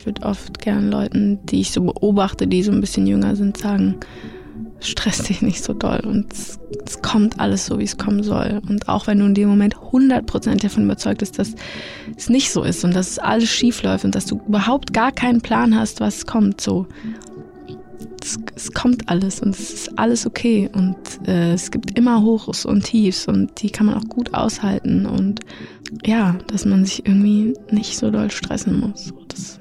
Ich würde oft gern Leuten, die ich so beobachte, die so ein bisschen jünger sind, sagen, stress dich nicht so doll und es, es kommt alles so, wie es kommen soll. Und auch wenn du in dem Moment 100% davon überzeugt bist, dass es nicht so ist und dass alles schief läuft und dass du überhaupt gar keinen Plan hast, was kommt, so. Es, es kommt alles und es ist alles okay und äh, es gibt immer Hochs und Tiefs und die kann man auch gut aushalten und ja, dass man sich irgendwie nicht so doll stressen muss. Das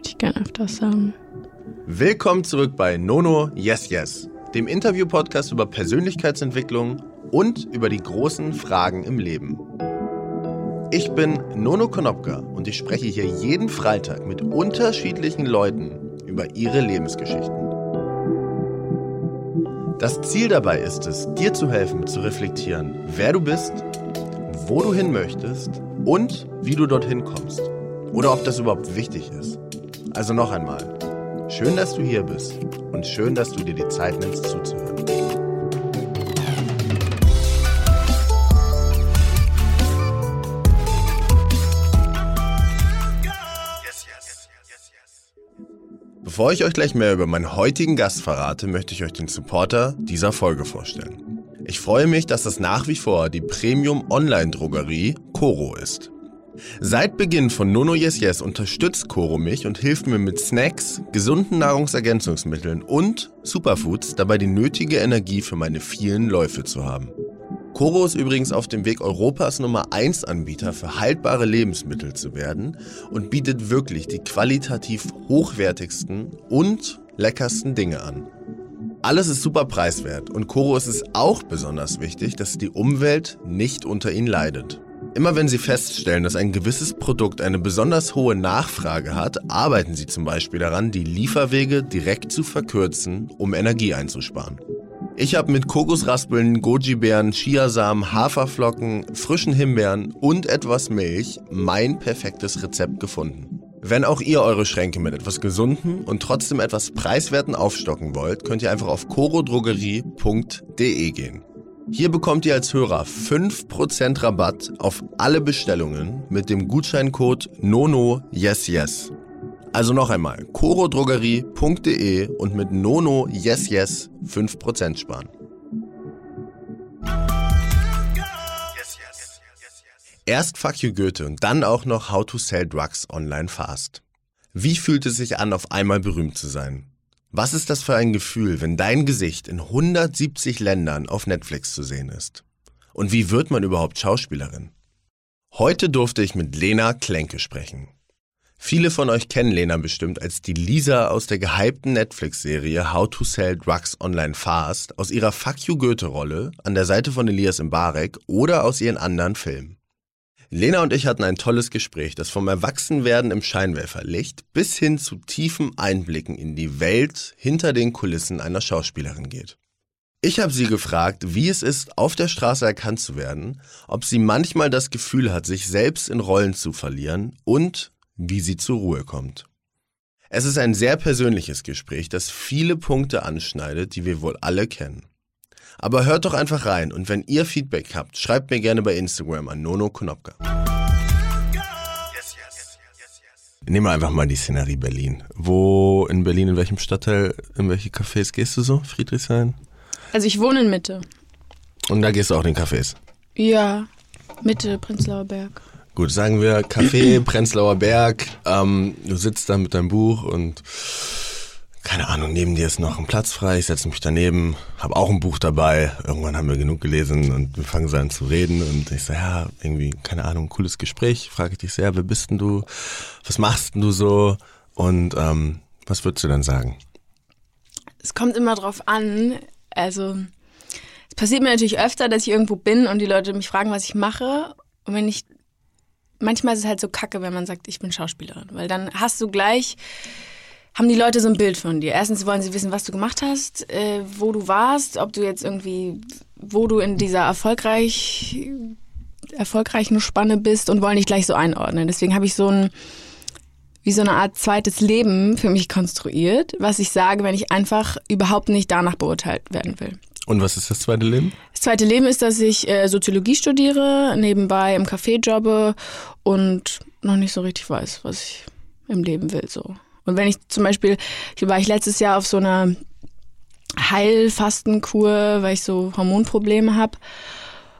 würde ich gerne öfters sagen. Willkommen zurück bei Nono Yes Yes dem Interview-Podcast über Persönlichkeitsentwicklung und über die großen Fragen im Leben. Ich bin Nono Konopka und ich spreche hier jeden Freitag mit unterschiedlichen Leuten über ihre Lebensgeschichten. Das Ziel dabei ist es, dir zu helfen, zu reflektieren, wer du bist, wo du hin möchtest und wie du dorthin kommst. Oder ob das überhaupt wichtig ist. Also noch einmal, schön, dass du hier bist und schön, dass du dir die Zeit nimmst zuzuhören. Bevor ich euch gleich mehr über meinen heutigen Gast verrate, möchte ich euch den Supporter dieser Folge vorstellen. Ich freue mich, dass das nach wie vor die Premium-Online-Drogerie Coro ist. Seit Beginn von Nono Yes Yes unterstützt Koro mich und hilft mir mit Snacks, gesunden Nahrungsergänzungsmitteln und Superfoods dabei die nötige Energie für meine vielen Läufe zu haben. Koro ist übrigens auf dem Weg Europas Nummer 1 Anbieter für haltbare Lebensmittel zu werden und bietet wirklich die qualitativ hochwertigsten und leckersten Dinge an. Alles ist super preiswert und Koro ist es auch besonders wichtig, dass die Umwelt nicht unter ihnen leidet. Immer wenn Sie feststellen, dass ein gewisses Produkt eine besonders hohe Nachfrage hat, arbeiten Sie zum Beispiel daran, die Lieferwege direkt zu verkürzen, um Energie einzusparen. Ich habe mit Kokosraspeln, Goji-Beeren, Chiasamen, Haferflocken, frischen Himbeeren und etwas Milch mein perfektes Rezept gefunden. Wenn auch ihr eure Schränke mit etwas Gesunden und trotzdem etwas Preiswerten aufstocken wollt, könnt ihr einfach auf corodrogerie.de gehen. Hier bekommt ihr als Hörer 5% Rabatt auf alle Bestellungen mit dem Gutscheincode NONO YES YES. Also noch einmal, corodrogerie.de und mit NONO YES YES 5% sparen. Erst Fuck You Goethe und dann auch noch How to Sell Drugs Online Fast. Wie fühlt es sich an, auf einmal berühmt zu sein? Was ist das für ein Gefühl, wenn dein Gesicht in 170 Ländern auf Netflix zu sehen ist? Und wie wird man überhaupt Schauspielerin? Heute durfte ich mit Lena Klenke sprechen. Viele von euch kennen Lena bestimmt als die Lisa aus der gehypten Netflix-Serie How to Sell Drugs Online Fast aus ihrer Fuck You Goethe-Rolle an der Seite von Elias Mbarek oder aus ihren anderen Filmen. Lena und ich hatten ein tolles Gespräch, das vom Erwachsenwerden im Scheinwerferlicht bis hin zu tiefen Einblicken in die Welt hinter den Kulissen einer Schauspielerin geht. Ich habe sie gefragt, wie es ist, auf der Straße erkannt zu werden, ob sie manchmal das Gefühl hat, sich selbst in Rollen zu verlieren und wie sie zur Ruhe kommt. Es ist ein sehr persönliches Gespräch, das viele Punkte anschneidet, die wir wohl alle kennen. Aber hört doch einfach rein und wenn ihr Feedback habt, schreibt mir gerne bei Instagram an Nono Konopka. Nehmen wir einfach mal die Szenerie Berlin. Wo in Berlin, in welchem Stadtteil, in welche Cafés gehst du so? Friedrichshain? Also ich wohne in Mitte. Und da gehst du auch in Cafés? Ja, Mitte, Prenzlauer Berg. Gut, sagen wir Café, Prenzlauer Berg. Ähm, du sitzt da mit deinem Buch und keine Ahnung, neben dir ist noch ein Platz frei, ich setze mich daneben, habe auch ein Buch dabei. Irgendwann haben wir genug gelesen und wir fangen so an zu reden und ich so, ja, irgendwie, keine Ahnung, cooles Gespräch. Frage ich dich sehr, wer bist denn du? Was machst denn du so? Und ähm, was würdest du dann sagen? Es kommt immer drauf an. Also, es passiert mir natürlich öfter, dass ich irgendwo bin und die Leute mich fragen, was ich mache. Und wenn ich, manchmal ist es halt so kacke, wenn man sagt, ich bin Schauspielerin, weil dann hast du gleich haben die Leute so ein Bild von dir. Erstens wollen sie wissen, was du gemacht hast, äh, wo du warst, ob du jetzt irgendwie, wo du in dieser erfolgreich, erfolgreichen Spanne bist und wollen dich gleich so einordnen. Deswegen habe ich so ein, wie so eine Art zweites Leben für mich konstruiert, was ich sage, wenn ich einfach überhaupt nicht danach beurteilt werden will. Und was ist das zweite Leben? Das zweite Leben ist, dass ich äh, Soziologie studiere, nebenbei im Café jobbe und noch nicht so richtig weiß, was ich im Leben will. So. Und wenn ich zum Beispiel, ich war ich letztes Jahr auf so einer Heilfastenkur, weil ich so Hormonprobleme habe.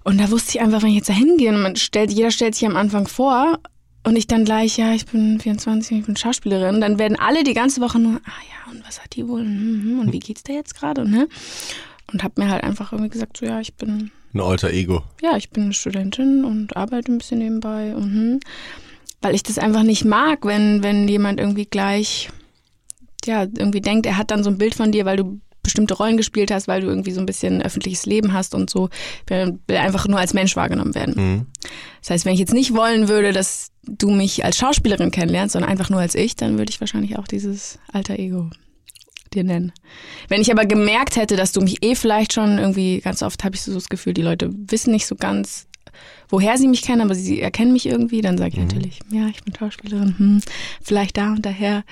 Und da wusste ich einfach, wenn ich jetzt da hingehe und man stellt, jeder stellt sich am Anfang vor und ich dann gleich, ja, ich bin 24, ich bin Schauspielerin, dann werden alle die ganze Woche nur, ah ja, und was hat die wohl, mhm, und wie geht's da jetzt gerade, ne? Und hab mir halt einfach irgendwie gesagt, so ja, ich bin ein alter Ego. Ja, ich bin Studentin und arbeite ein bisschen nebenbei. Mhm. Weil ich das einfach nicht mag, wenn, wenn jemand irgendwie gleich, ja, irgendwie denkt, er hat dann so ein Bild von dir, weil du bestimmte Rollen gespielt hast, weil du irgendwie so ein bisschen öffentliches Leben hast und so. Ich will einfach nur als Mensch wahrgenommen werden. Mhm. Das heißt, wenn ich jetzt nicht wollen würde, dass du mich als Schauspielerin kennenlernst, sondern einfach nur als ich, dann würde ich wahrscheinlich auch dieses alter Ego dir nennen. Wenn ich aber gemerkt hätte, dass du mich eh vielleicht schon irgendwie, ganz oft habe ich so das Gefühl, die Leute wissen nicht so ganz, woher sie mich kennen, aber sie erkennen mich irgendwie, dann sage ich mhm. natürlich, ja, ich bin Schauspielerin, hm, vielleicht da und daher.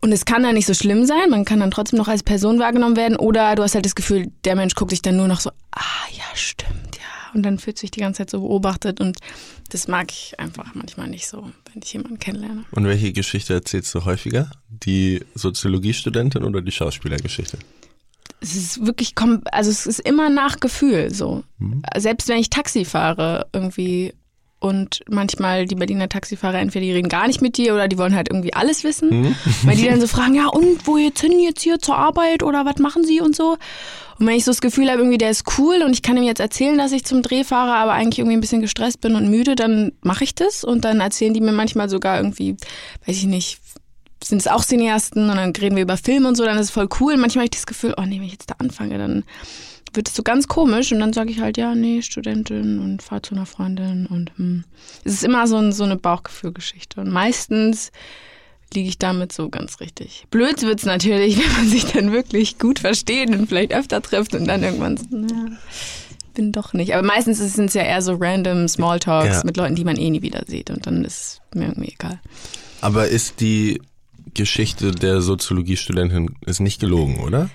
Und es kann dann nicht so schlimm sein, man kann dann trotzdem noch als Person wahrgenommen werden oder du hast halt das Gefühl, der Mensch guckt sich dann nur noch so, ah ja, stimmt, ja. Und dann fühlt sich die ganze Zeit so beobachtet und das mag ich einfach manchmal nicht so, wenn ich jemanden kennenlerne. Und welche Geschichte erzählst du häufiger? Die Soziologiestudentin oder die Schauspielergeschichte? Es ist wirklich, also es ist immer nach Gefühl so. Mhm. Selbst wenn ich Taxi fahre, irgendwie und manchmal die Berliner Taxifahrer entweder die reden gar nicht mit dir oder die wollen halt irgendwie alles wissen. Mhm. Weil die dann so fragen, ja und wo jetzt hin jetzt hier zur Arbeit oder was machen sie und so. Und wenn ich so das Gefühl habe, irgendwie der ist cool und ich kann ihm jetzt erzählen, dass ich zum Dreh fahre, aber eigentlich irgendwie ein bisschen gestresst bin und müde, dann mache ich das und dann erzählen die mir manchmal sogar irgendwie, weiß ich nicht, sind es auch Cineasten und dann reden wir über Filme und so, dann ist es voll cool. Und manchmal habe ich das Gefühl, oh nee, wenn ich jetzt da anfange, dann wird es so ganz komisch und dann sage ich halt, ja, nee, Studentin und fahre zu einer Freundin und hm. es ist immer so, ein, so eine Bauchgefühlgeschichte und meistens liege ich damit so ganz richtig. Blöd wird es natürlich, wenn man sich dann wirklich gut versteht und vielleicht öfter trifft und dann irgendwann so, na, bin doch nicht. Aber meistens sind es ja eher so random Smalltalks ja. mit Leuten, die man eh nie wieder sieht und dann ist mir irgendwie egal. Aber ist die Geschichte der Soziologiestudentin ist nicht gelogen, oder?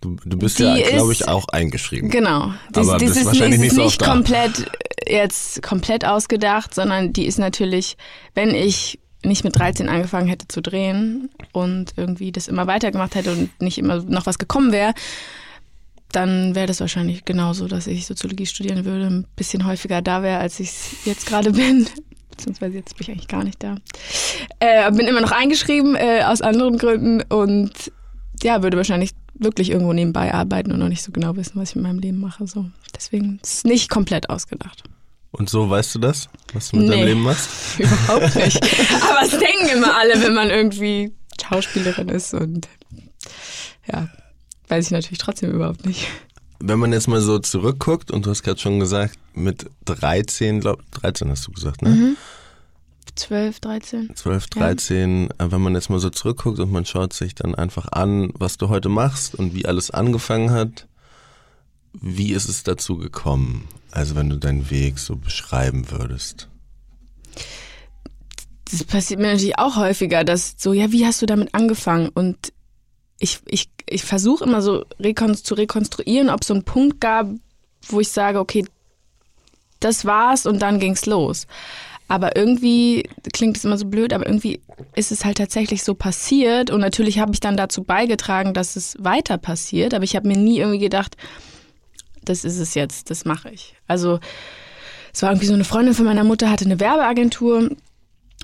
Du, du bist die ja, glaube ich, auch eingeschrieben. Genau. Aber das ist wahrscheinlich nicht, nicht so komplett jetzt komplett ausgedacht, sondern die ist natürlich, wenn ich nicht mit 13 angefangen hätte zu drehen und irgendwie das immer weitergemacht hätte und nicht immer noch was gekommen wäre, dann wäre das wahrscheinlich genauso, dass ich Soziologie studieren würde, ein bisschen häufiger da wäre, als ich jetzt gerade bin. Beziehungsweise jetzt bin ich eigentlich gar nicht da. Äh, bin immer noch eingeschrieben äh, aus anderen Gründen und ja, würde wahrscheinlich wirklich irgendwo nebenbei arbeiten und noch nicht so genau wissen, was ich mit meinem Leben mache. So. Deswegen ist es nicht komplett ausgedacht. Und so weißt du das, was du mit nee, deinem Leben machst? Überhaupt nicht. Aber es denken immer alle, wenn man irgendwie Schauspielerin ist und ja, weiß ich natürlich trotzdem überhaupt nicht. Wenn man jetzt mal so zurückguckt und du hast gerade schon gesagt, mit 13, glaub 13 hast du gesagt, ne? Mhm. 12, 13. 12, 13. Ja. Wenn man jetzt mal so zurückguckt und man schaut sich dann einfach an, was du heute machst und wie alles angefangen hat, wie ist es dazu gekommen? Also wenn du deinen Weg so beschreiben würdest. Das passiert mir natürlich auch häufiger, dass so, ja, wie hast du damit angefangen? Und ich, ich, ich versuche immer so zu rekonstruieren, ob es so einen Punkt gab, wo ich sage, okay, das war's und dann ging's los. Aber irgendwie klingt es immer so blöd, aber irgendwie ist es halt tatsächlich so passiert. Und natürlich habe ich dann dazu beigetragen, dass es weiter passiert. Aber ich habe mir nie irgendwie gedacht, das ist es jetzt, das mache ich. Also es war irgendwie so eine Freundin von meiner Mutter, hatte eine Werbeagentur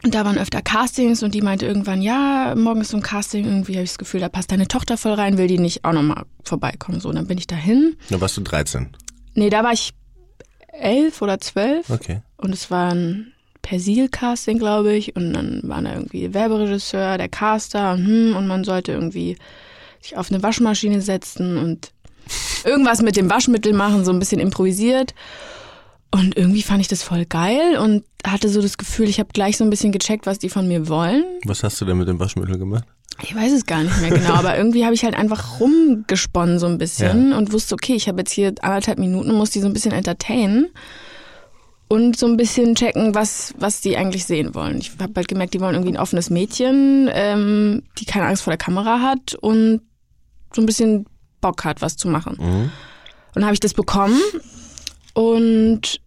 und da waren öfter Castings und die meinte irgendwann, ja, morgen ist so ein Casting, irgendwie habe ich das Gefühl, da passt deine Tochter voll rein, will die nicht auch nochmal vorbeikommen. So, und dann bin ich dahin. Da warst du 13? Nee, da war ich elf oder zwölf. Okay. Und es war ein Persil-Casting, glaube ich. Und dann war da irgendwie Werberegisseur, der Caster und, hm, und man sollte irgendwie sich auf eine Waschmaschine setzen und irgendwas mit dem Waschmittel machen, so ein bisschen improvisiert. Und irgendwie fand ich das voll geil und hatte so das Gefühl, ich habe gleich so ein bisschen gecheckt, was die von mir wollen. Was hast du denn mit dem Waschmittel gemacht? Ich weiß es gar nicht mehr genau, aber irgendwie habe ich halt einfach rumgesponnen so ein bisschen ja. und wusste, okay, ich habe jetzt hier anderthalb Minuten, muss die so ein bisschen entertainen und so ein bisschen checken, was, was die eigentlich sehen wollen. Ich habe halt gemerkt, die wollen irgendwie ein offenes Mädchen, ähm, die keine Angst vor der Kamera hat und so ein bisschen Bock hat, was zu machen. Mhm. Und habe ich das bekommen und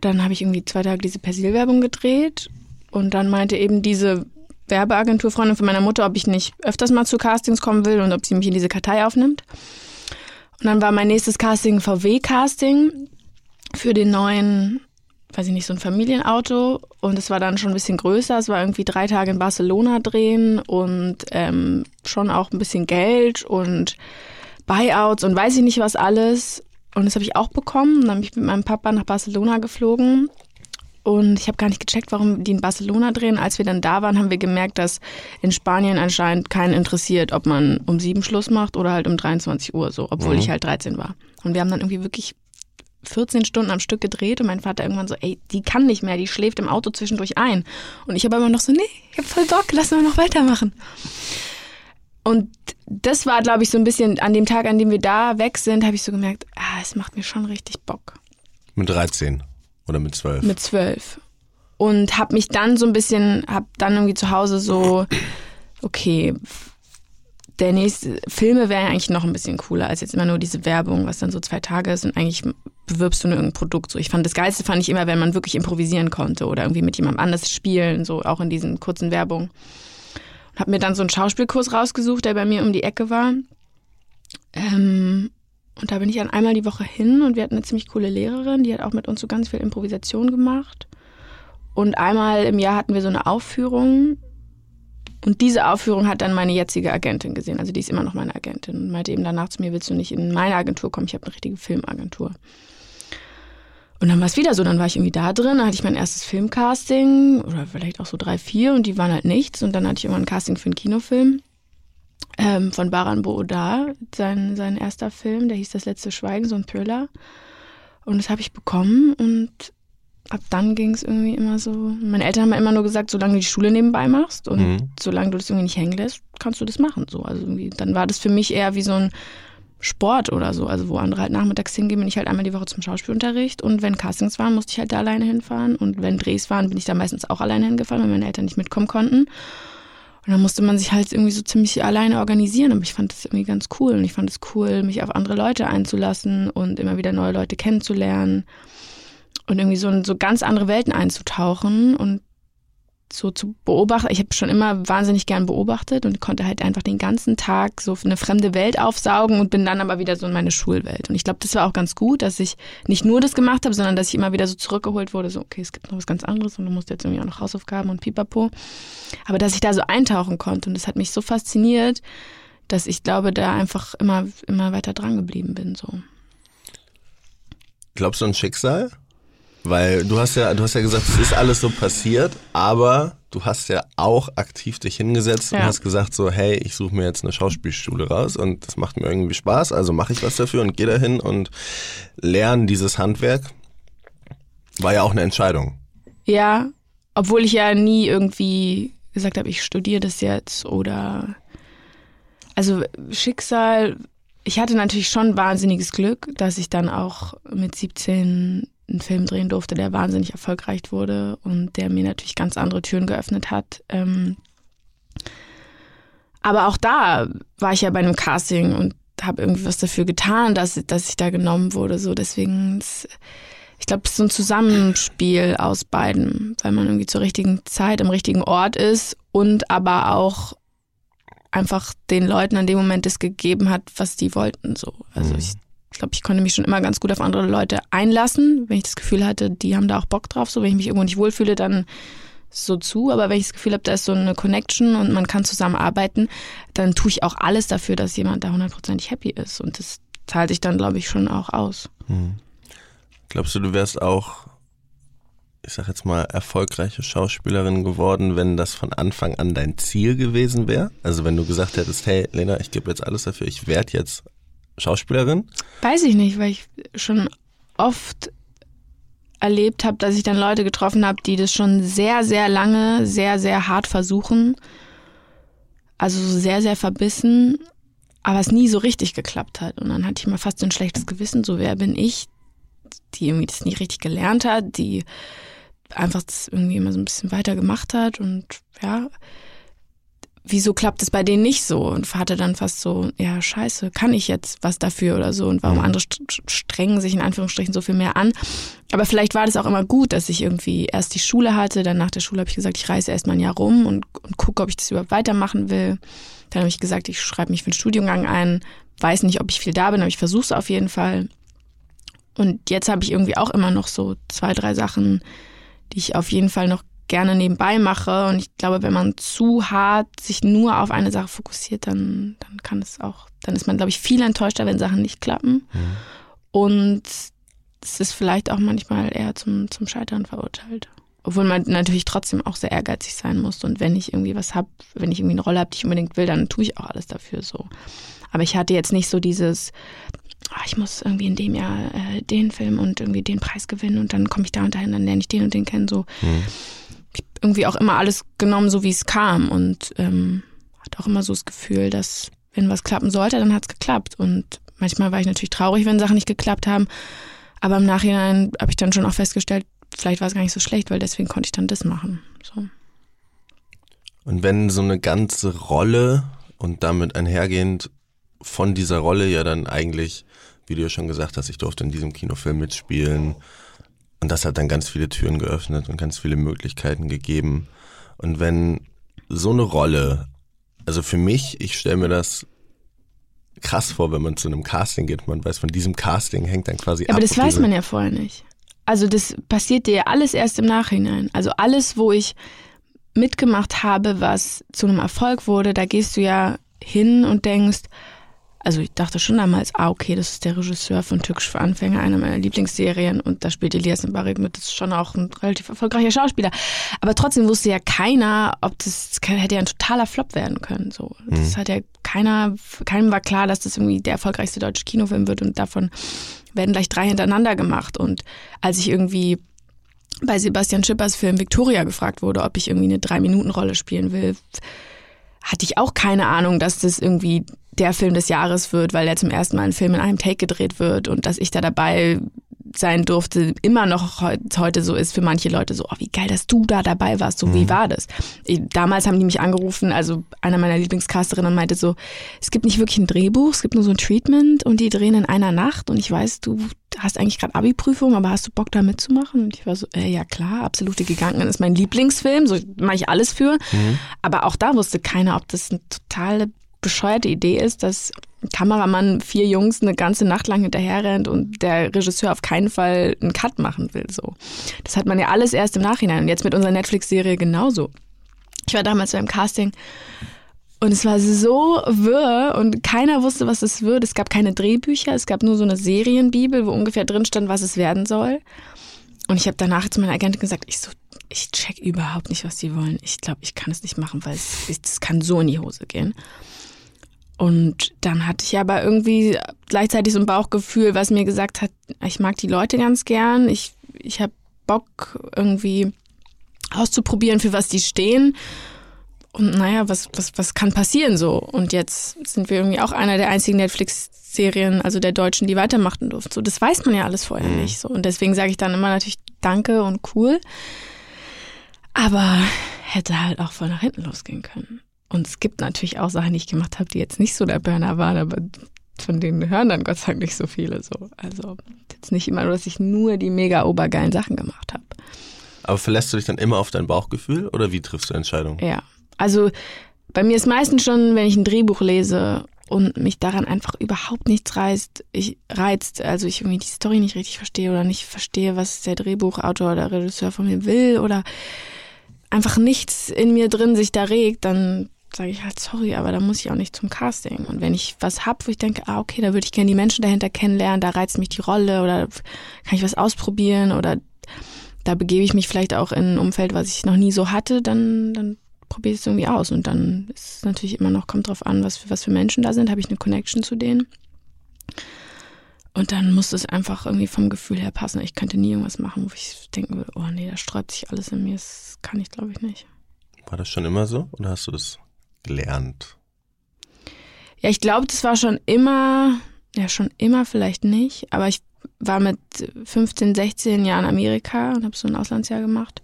dann habe ich irgendwie zwei Tage diese Persilwerbung gedreht und dann meinte eben diese Werbeagenturfreundin von meiner Mutter, ob ich nicht öfters mal zu Castings kommen will und ob sie mich in diese Kartei aufnimmt. Und dann war mein nächstes Casting VW-Casting für den neuen, weiß ich nicht, so ein Familienauto. Und es war dann schon ein bisschen größer. Es war irgendwie drei Tage in Barcelona drehen und ähm, schon auch ein bisschen Geld und Buyouts und weiß ich nicht was alles. Und das habe ich auch bekommen. Dann bin ich mit meinem Papa nach Barcelona geflogen. Und ich habe gar nicht gecheckt, warum die in Barcelona drehen. Als wir dann da waren, haben wir gemerkt, dass in Spanien anscheinend keinen interessiert, ob man um sieben Schluss macht oder halt um 23 Uhr so, obwohl mhm. ich halt 13 war. Und wir haben dann irgendwie wirklich 14 Stunden am Stück gedreht und mein Vater irgendwann so, ey, die kann nicht mehr, die schläft im Auto zwischendurch ein. Und ich habe aber noch so, nee, ich hab voll Bock, lass mal noch weitermachen. Und das war, glaube ich, so ein bisschen an dem Tag, an dem wir da weg sind, habe ich so gemerkt, ah, es macht mir schon richtig Bock. Mit 13 oder mit 12? Mit 12. Und habe mich dann so ein bisschen, habe dann irgendwie zu Hause so, okay, der nächste, Filme wären eigentlich noch ein bisschen cooler als jetzt immer nur diese Werbung, was dann so zwei Tage ist und eigentlich bewirbst du nur irgendein Produkt. So, ich fand das Geilste fand ich immer, wenn man wirklich improvisieren konnte oder irgendwie mit jemandem anders spielen, so auch in diesen kurzen Werbungen. Habe mir dann so einen Schauspielkurs rausgesucht, der bei mir um die Ecke war. Ähm, und da bin ich dann einmal die Woche hin und wir hatten eine ziemlich coole Lehrerin, die hat auch mit uns so ganz viel Improvisation gemacht. Und einmal im Jahr hatten wir so eine Aufführung und diese Aufführung hat dann meine jetzige Agentin gesehen. Also die ist immer noch meine Agentin und meinte eben danach zu mir, willst du nicht in meine Agentur kommen? Ich habe eine richtige Filmagentur. Und dann war es wieder so, dann war ich irgendwie da drin, dann hatte ich mein erstes Filmcasting oder vielleicht auch so drei, vier und die waren halt nichts. Und dann hatte ich irgendwann ein Casting für einen Kinofilm ähm, von Baran Boodar, sein, sein erster Film, der hieß Das letzte Schweigen, so ein Thriller. Und das habe ich bekommen und ab dann ging es irgendwie immer so. Meine Eltern haben immer nur gesagt, solange du die Schule nebenbei machst und mhm. solange du das irgendwie nicht hängen lässt, kannst du das machen. So. Also irgendwie, dann war das für mich eher wie so ein Sport oder so. Also wo andere halt nachmittags hingehen, bin ich halt einmal die Woche zum Schauspielunterricht. Und wenn Castings waren, musste ich halt da alleine hinfahren. Und wenn Drehs waren, bin ich da meistens auch alleine hingefahren, weil meine Eltern nicht mitkommen konnten. Und dann musste man sich halt irgendwie so ziemlich alleine organisieren. Aber ich fand das irgendwie ganz cool. Und ich fand es cool, mich auf andere Leute einzulassen und immer wieder neue Leute kennenzulernen und irgendwie so in so ganz andere Welten einzutauchen und so zu beobachten. Ich habe schon immer wahnsinnig gern beobachtet und konnte halt einfach den ganzen Tag so eine fremde Welt aufsaugen und bin dann aber wieder so in meine Schulwelt. Und ich glaube, das war auch ganz gut, dass ich nicht nur das gemacht habe, sondern dass ich immer wieder so zurückgeholt wurde, so, okay, es gibt noch was ganz anderes und du musst jetzt irgendwie auch noch Hausaufgaben und pipapo. Aber dass ich da so eintauchen konnte und das hat mich so fasziniert, dass ich glaube, da einfach immer, immer weiter dran geblieben bin, so. Glaubst du an Schicksal? Weil du hast ja, du hast ja gesagt, es ist alles so passiert, aber du hast ja auch aktiv dich hingesetzt ja. und hast gesagt so, hey, ich suche mir jetzt eine Schauspielschule raus und das macht mir irgendwie Spaß, also mache ich was dafür und gehe dahin und lerne dieses Handwerk. War ja auch eine Entscheidung. Ja, obwohl ich ja nie irgendwie gesagt habe, ich studiere das jetzt oder also Schicksal. Ich hatte natürlich schon wahnsinniges Glück, dass ich dann auch mit 17 einen Film drehen durfte, der wahnsinnig erfolgreich wurde und der mir natürlich ganz andere Türen geöffnet hat. Ähm aber auch da war ich ja bei einem Casting und habe irgendwie was dafür getan, dass, dass ich da genommen wurde. So deswegen, ich glaube, es ist so ein Zusammenspiel aus beiden, weil man irgendwie zur richtigen Zeit am richtigen Ort ist und aber auch einfach den Leuten an dem Moment das gegeben hat, was die wollten. So, also mhm. ich ich glaube, ich konnte mich schon immer ganz gut auf andere Leute einlassen, wenn ich das Gefühl hatte, die haben da auch Bock drauf. So, wenn ich mich irgendwo nicht wohlfühle, dann so zu. Aber wenn ich das Gefühl habe, da ist so eine Connection und man kann zusammenarbeiten, dann tue ich auch alles dafür, dass jemand da hundertprozentig happy ist. Und das zahlt sich dann, glaube ich, schon auch aus. Hm. Glaubst du, du wärst auch, ich sag jetzt mal, erfolgreiche Schauspielerin geworden, wenn das von Anfang an dein Ziel gewesen wäre? Also wenn du gesagt hättest, hey Lena, ich gebe jetzt alles dafür, ich werde jetzt Schauspielerin? Weiß ich nicht, weil ich schon oft erlebt habe, dass ich dann Leute getroffen habe, die das schon sehr, sehr lange, sehr, sehr hart versuchen. Also sehr, sehr verbissen, aber es nie so richtig geklappt hat. Und dann hatte ich mal fast so ein schlechtes Gewissen, so wer bin ich, die irgendwie das nicht richtig gelernt hat, die einfach das irgendwie immer so ein bisschen weiter gemacht hat und ja, wieso klappt es bei denen nicht so? Und hatte dann fast so, ja, scheiße, kann ich jetzt was dafür oder so? Und warum andere strengen sich in Anführungsstrichen so viel mehr an? Aber vielleicht war das auch immer gut, dass ich irgendwie erst die Schule hatte, dann nach der Schule habe ich gesagt, ich reise erst mal ein Jahr rum und, und gucke, ob ich das überhaupt weitermachen will. Dann habe ich gesagt, ich schreibe mich für den Studiengang ein, weiß nicht, ob ich viel da bin, aber ich versuche es auf jeden Fall. Und jetzt habe ich irgendwie auch immer noch so zwei, drei Sachen, die ich auf jeden Fall noch gerne nebenbei mache. Und ich glaube, wenn man zu hart sich nur auf eine Sache fokussiert, dann, dann kann es auch, dann ist man, glaube ich, viel enttäuschter, wenn Sachen nicht klappen. Mhm. Und es ist vielleicht auch manchmal eher zum, zum Scheitern verurteilt. Obwohl man natürlich trotzdem auch sehr ehrgeizig sein muss. Und wenn ich irgendwie was habe, wenn ich irgendwie eine Rolle habe, die ich unbedingt will, dann tue ich auch alles dafür so. Aber ich hatte jetzt nicht so dieses, oh, ich muss irgendwie in dem Jahr äh, den Film und irgendwie den Preis gewinnen und dann komme ich da und dahin, dann lerne ich den und den kennen. So. Mhm irgendwie auch immer alles genommen, so wie es kam und ähm, hatte auch immer so das Gefühl, dass wenn was klappen sollte, dann hat es geklappt. Und manchmal war ich natürlich traurig, wenn Sachen nicht geklappt haben. Aber im Nachhinein habe ich dann schon auch festgestellt, vielleicht war es gar nicht so schlecht, weil deswegen konnte ich dann das machen. So. Und wenn so eine ganze Rolle und damit einhergehend von dieser Rolle ja dann eigentlich, wie du ja schon gesagt hast, ich durfte in diesem Kinofilm mitspielen, und das hat dann ganz viele Türen geöffnet und ganz viele Möglichkeiten gegeben. Und wenn so eine Rolle, also für mich, ich stelle mir das krass vor, wenn man zu einem Casting geht. Man weiß, von diesem Casting hängt dann quasi ja, ab. Aber das weiß man ja vorher nicht. Also das passiert dir ja alles erst im Nachhinein. Also alles, wo ich mitgemacht habe, was zu einem Erfolg wurde, da gehst du ja hin und denkst, also ich dachte schon damals, ah, okay, das ist der Regisseur von Türkisch für Anfänger, einer meiner Lieblingsserien und da spielt Elias Mbarek mit, das ist schon auch ein relativ erfolgreicher Schauspieler. Aber trotzdem wusste ja keiner, ob das, das hätte ja ein totaler Flop werden können, so. Das mhm. hat ja keiner, keinem war klar, dass das irgendwie der erfolgreichste deutsche Kinofilm wird und davon werden gleich drei hintereinander gemacht und als ich irgendwie bei Sebastian Schippers Film Victoria gefragt wurde, ob ich irgendwie eine Drei-Minuten-Rolle spielen will, hatte ich auch keine Ahnung, dass das irgendwie der Film des Jahres wird, weil er zum ersten Mal ein Film in einem Take gedreht wird und dass ich da dabei sein durfte, immer noch heute so ist für manche Leute so, oh, wie geil, dass du da dabei warst, so mhm. wie war das? Ich, damals haben die mich angerufen, also einer meiner Lieblingscasterinnen meinte so, es gibt nicht wirklich ein Drehbuch, es gibt nur so ein Treatment und die drehen in einer Nacht und ich weiß, du hast eigentlich gerade Abi-Prüfung, aber hast du Bock da mitzumachen? Und ich war so, äh, ja klar, absolute Giganten ist mein Lieblingsfilm, so mache ich alles für. Mhm. Aber auch da wusste keiner, ob das eine totale bescheuerte Idee ist, dass Kameramann vier Jungs eine ganze Nacht lang hinterher rennt und der Regisseur auf keinen Fall einen Cut machen will. So, das hat man ja alles erst im Nachhinein und jetzt mit unserer Netflix-Serie genauso. Ich war damals beim Casting und es war so wirr und keiner wusste, was es wird. Es gab keine Drehbücher, es gab nur so eine Serienbibel, wo ungefähr drin stand, was es werden soll. Und ich habe danach zu meiner Agentin gesagt, ich so, ich check überhaupt nicht, was die wollen. Ich glaube, ich kann es nicht machen, weil es, es kann so in die Hose gehen. Und dann hatte ich aber irgendwie gleichzeitig so ein Bauchgefühl, was mir gesagt hat, ich mag die Leute ganz gern, ich, ich habe Bock irgendwie auszuprobieren, für was die stehen. Und naja, was, was, was kann passieren so? Und jetzt sind wir irgendwie auch einer der einzigen Netflix-Serien, also der Deutschen, die weitermachen durften. So, das weiß man ja alles vorher mhm. nicht. So. Und deswegen sage ich dann immer natürlich Danke und cool. Aber hätte halt auch voll nach hinten losgehen können. Und es gibt natürlich auch Sachen, die ich gemacht habe, die jetzt nicht so der Burner waren, aber von denen hören dann Gott sei Dank nicht so viele so. Also jetzt nicht immer, dass ich nur die mega obergeilen Sachen gemacht habe. Aber verlässt du dich dann immer auf dein Bauchgefühl oder wie triffst du Entscheidungen? Ja, also bei mir ist meistens schon, wenn ich ein Drehbuch lese und mich daran einfach überhaupt nichts reizt, ich reizt, also ich irgendwie die Story nicht richtig verstehe oder nicht verstehe, was der Drehbuchautor oder Regisseur von mir will oder einfach nichts in mir drin sich da regt, dann sage ich halt, sorry, aber da muss ich auch nicht zum Casting. Und wenn ich was hab, wo ich denke, ah, okay, da würde ich gerne die Menschen dahinter kennenlernen, da reizt mich die Rolle oder kann ich was ausprobieren oder da begebe ich mich vielleicht auch in ein Umfeld, was ich noch nie so hatte, dann, dann probiere ich es irgendwie aus. Und dann ist es natürlich immer noch, kommt drauf an, was für, was für Menschen da sind, habe ich eine Connection zu denen. Und dann muss es einfach irgendwie vom Gefühl her passen. Ich könnte nie irgendwas machen, wo ich denken würde, oh nee, da sträubt sich alles in mir. Das kann ich, glaube ich, nicht. War das schon immer so oder hast du das gelernt? Ja, ich glaube, das war schon immer, ja, schon immer vielleicht nicht, aber ich war mit 15, 16 Jahren in Amerika und habe so ein Auslandsjahr gemacht.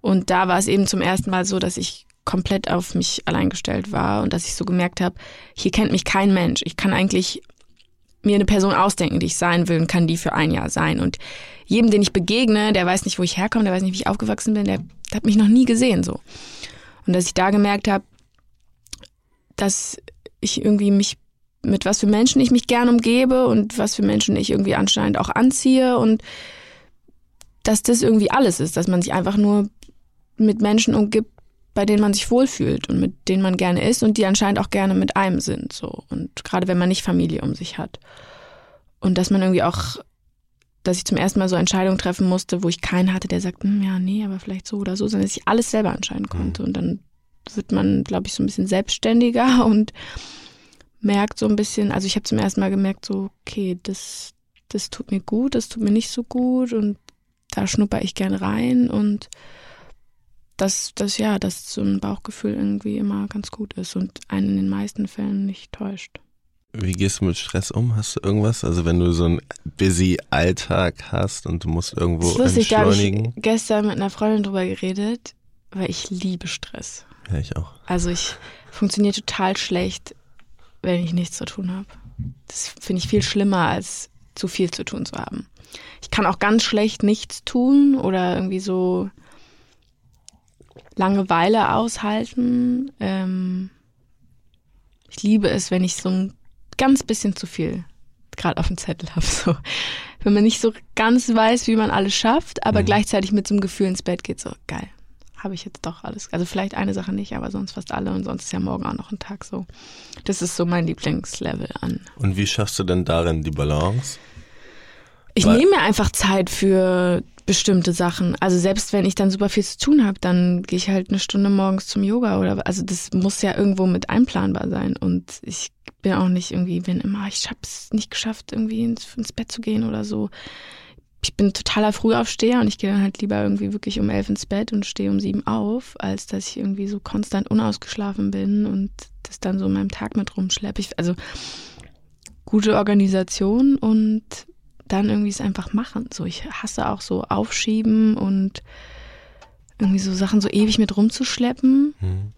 Und da war es eben zum ersten Mal so, dass ich komplett auf mich allein gestellt war und dass ich so gemerkt habe, hier kennt mich kein Mensch. Ich kann eigentlich mir eine Person ausdenken, die ich sein will und kann die für ein Jahr sein. Und jedem, den ich begegne, der weiß nicht, wo ich herkomme, der weiß nicht, wie ich aufgewachsen bin, der, der hat mich noch nie gesehen so. Und dass ich da gemerkt habe, dass ich irgendwie mich mit was für Menschen ich mich gern umgebe und was für Menschen ich irgendwie anscheinend auch anziehe und dass das irgendwie alles ist, dass man sich einfach nur mit Menschen umgibt, bei denen man sich wohlfühlt und mit denen man gerne ist und die anscheinend auch gerne mit einem sind, so. Und gerade wenn man nicht Familie um sich hat. Und dass man irgendwie auch, dass ich zum ersten Mal so Entscheidungen treffen musste, wo ich keinen hatte, der sagt, hm, ja, nee, aber vielleicht so oder so, sondern dass ich alles selber entscheiden konnte. Mhm. Und dann wird man, glaube ich, so ein bisschen selbstständiger und merkt so ein bisschen, also ich habe zum ersten Mal gemerkt, so, okay, das, das tut mir gut, das tut mir nicht so gut und da schnupper ich gern rein und dass das ja, dass so ein Bauchgefühl irgendwie immer ganz gut ist und einen in den meisten Fällen nicht täuscht. Wie gehst du mit Stress um? Hast du irgendwas? Also wenn du so einen busy Alltag hast und du musst irgendwo das ist lustig, entschleunigen? Da habe ich gestern mit einer Freundin drüber geredet, weil ich liebe Stress. Ja, ich auch. Also ich funktioniere total schlecht, wenn ich nichts zu tun habe. Das finde ich viel schlimmer, als zu viel zu tun zu haben. Ich kann auch ganz schlecht nichts tun oder irgendwie so Langeweile aushalten. Ähm, ich liebe es, wenn ich so ein ganz bisschen zu viel gerade auf dem Zettel habe. So. Wenn man nicht so ganz weiß, wie man alles schafft, aber mhm. gleichzeitig mit so einem Gefühl ins Bett geht, so geil, habe ich jetzt doch alles. Also vielleicht eine Sache nicht, aber sonst fast alle und sonst ist ja morgen auch noch ein Tag so. Das ist so mein Lieblingslevel an. Und wie schaffst du denn darin die Balance? Ich nehme mir einfach Zeit für bestimmte Sachen. Also selbst wenn ich dann super viel zu tun habe, dann gehe ich halt eine Stunde morgens zum Yoga oder also das muss ja irgendwo mit einplanbar sein. Und ich bin auch nicht irgendwie, wenn immer, ich habe es nicht geschafft, irgendwie ins, ins, Bett zu gehen oder so. Ich bin totaler Frühaufsteher und ich gehe dann halt lieber irgendwie wirklich um elf ins Bett und stehe um sieben auf, als dass ich irgendwie so konstant unausgeschlafen bin und das dann so in meinem Tag mit rumschleppe. Ich, also gute Organisation und dann irgendwie es einfach machen. So, ich hasse auch so aufschieben und irgendwie so Sachen so ewig mit rumzuschleppen. Mhm.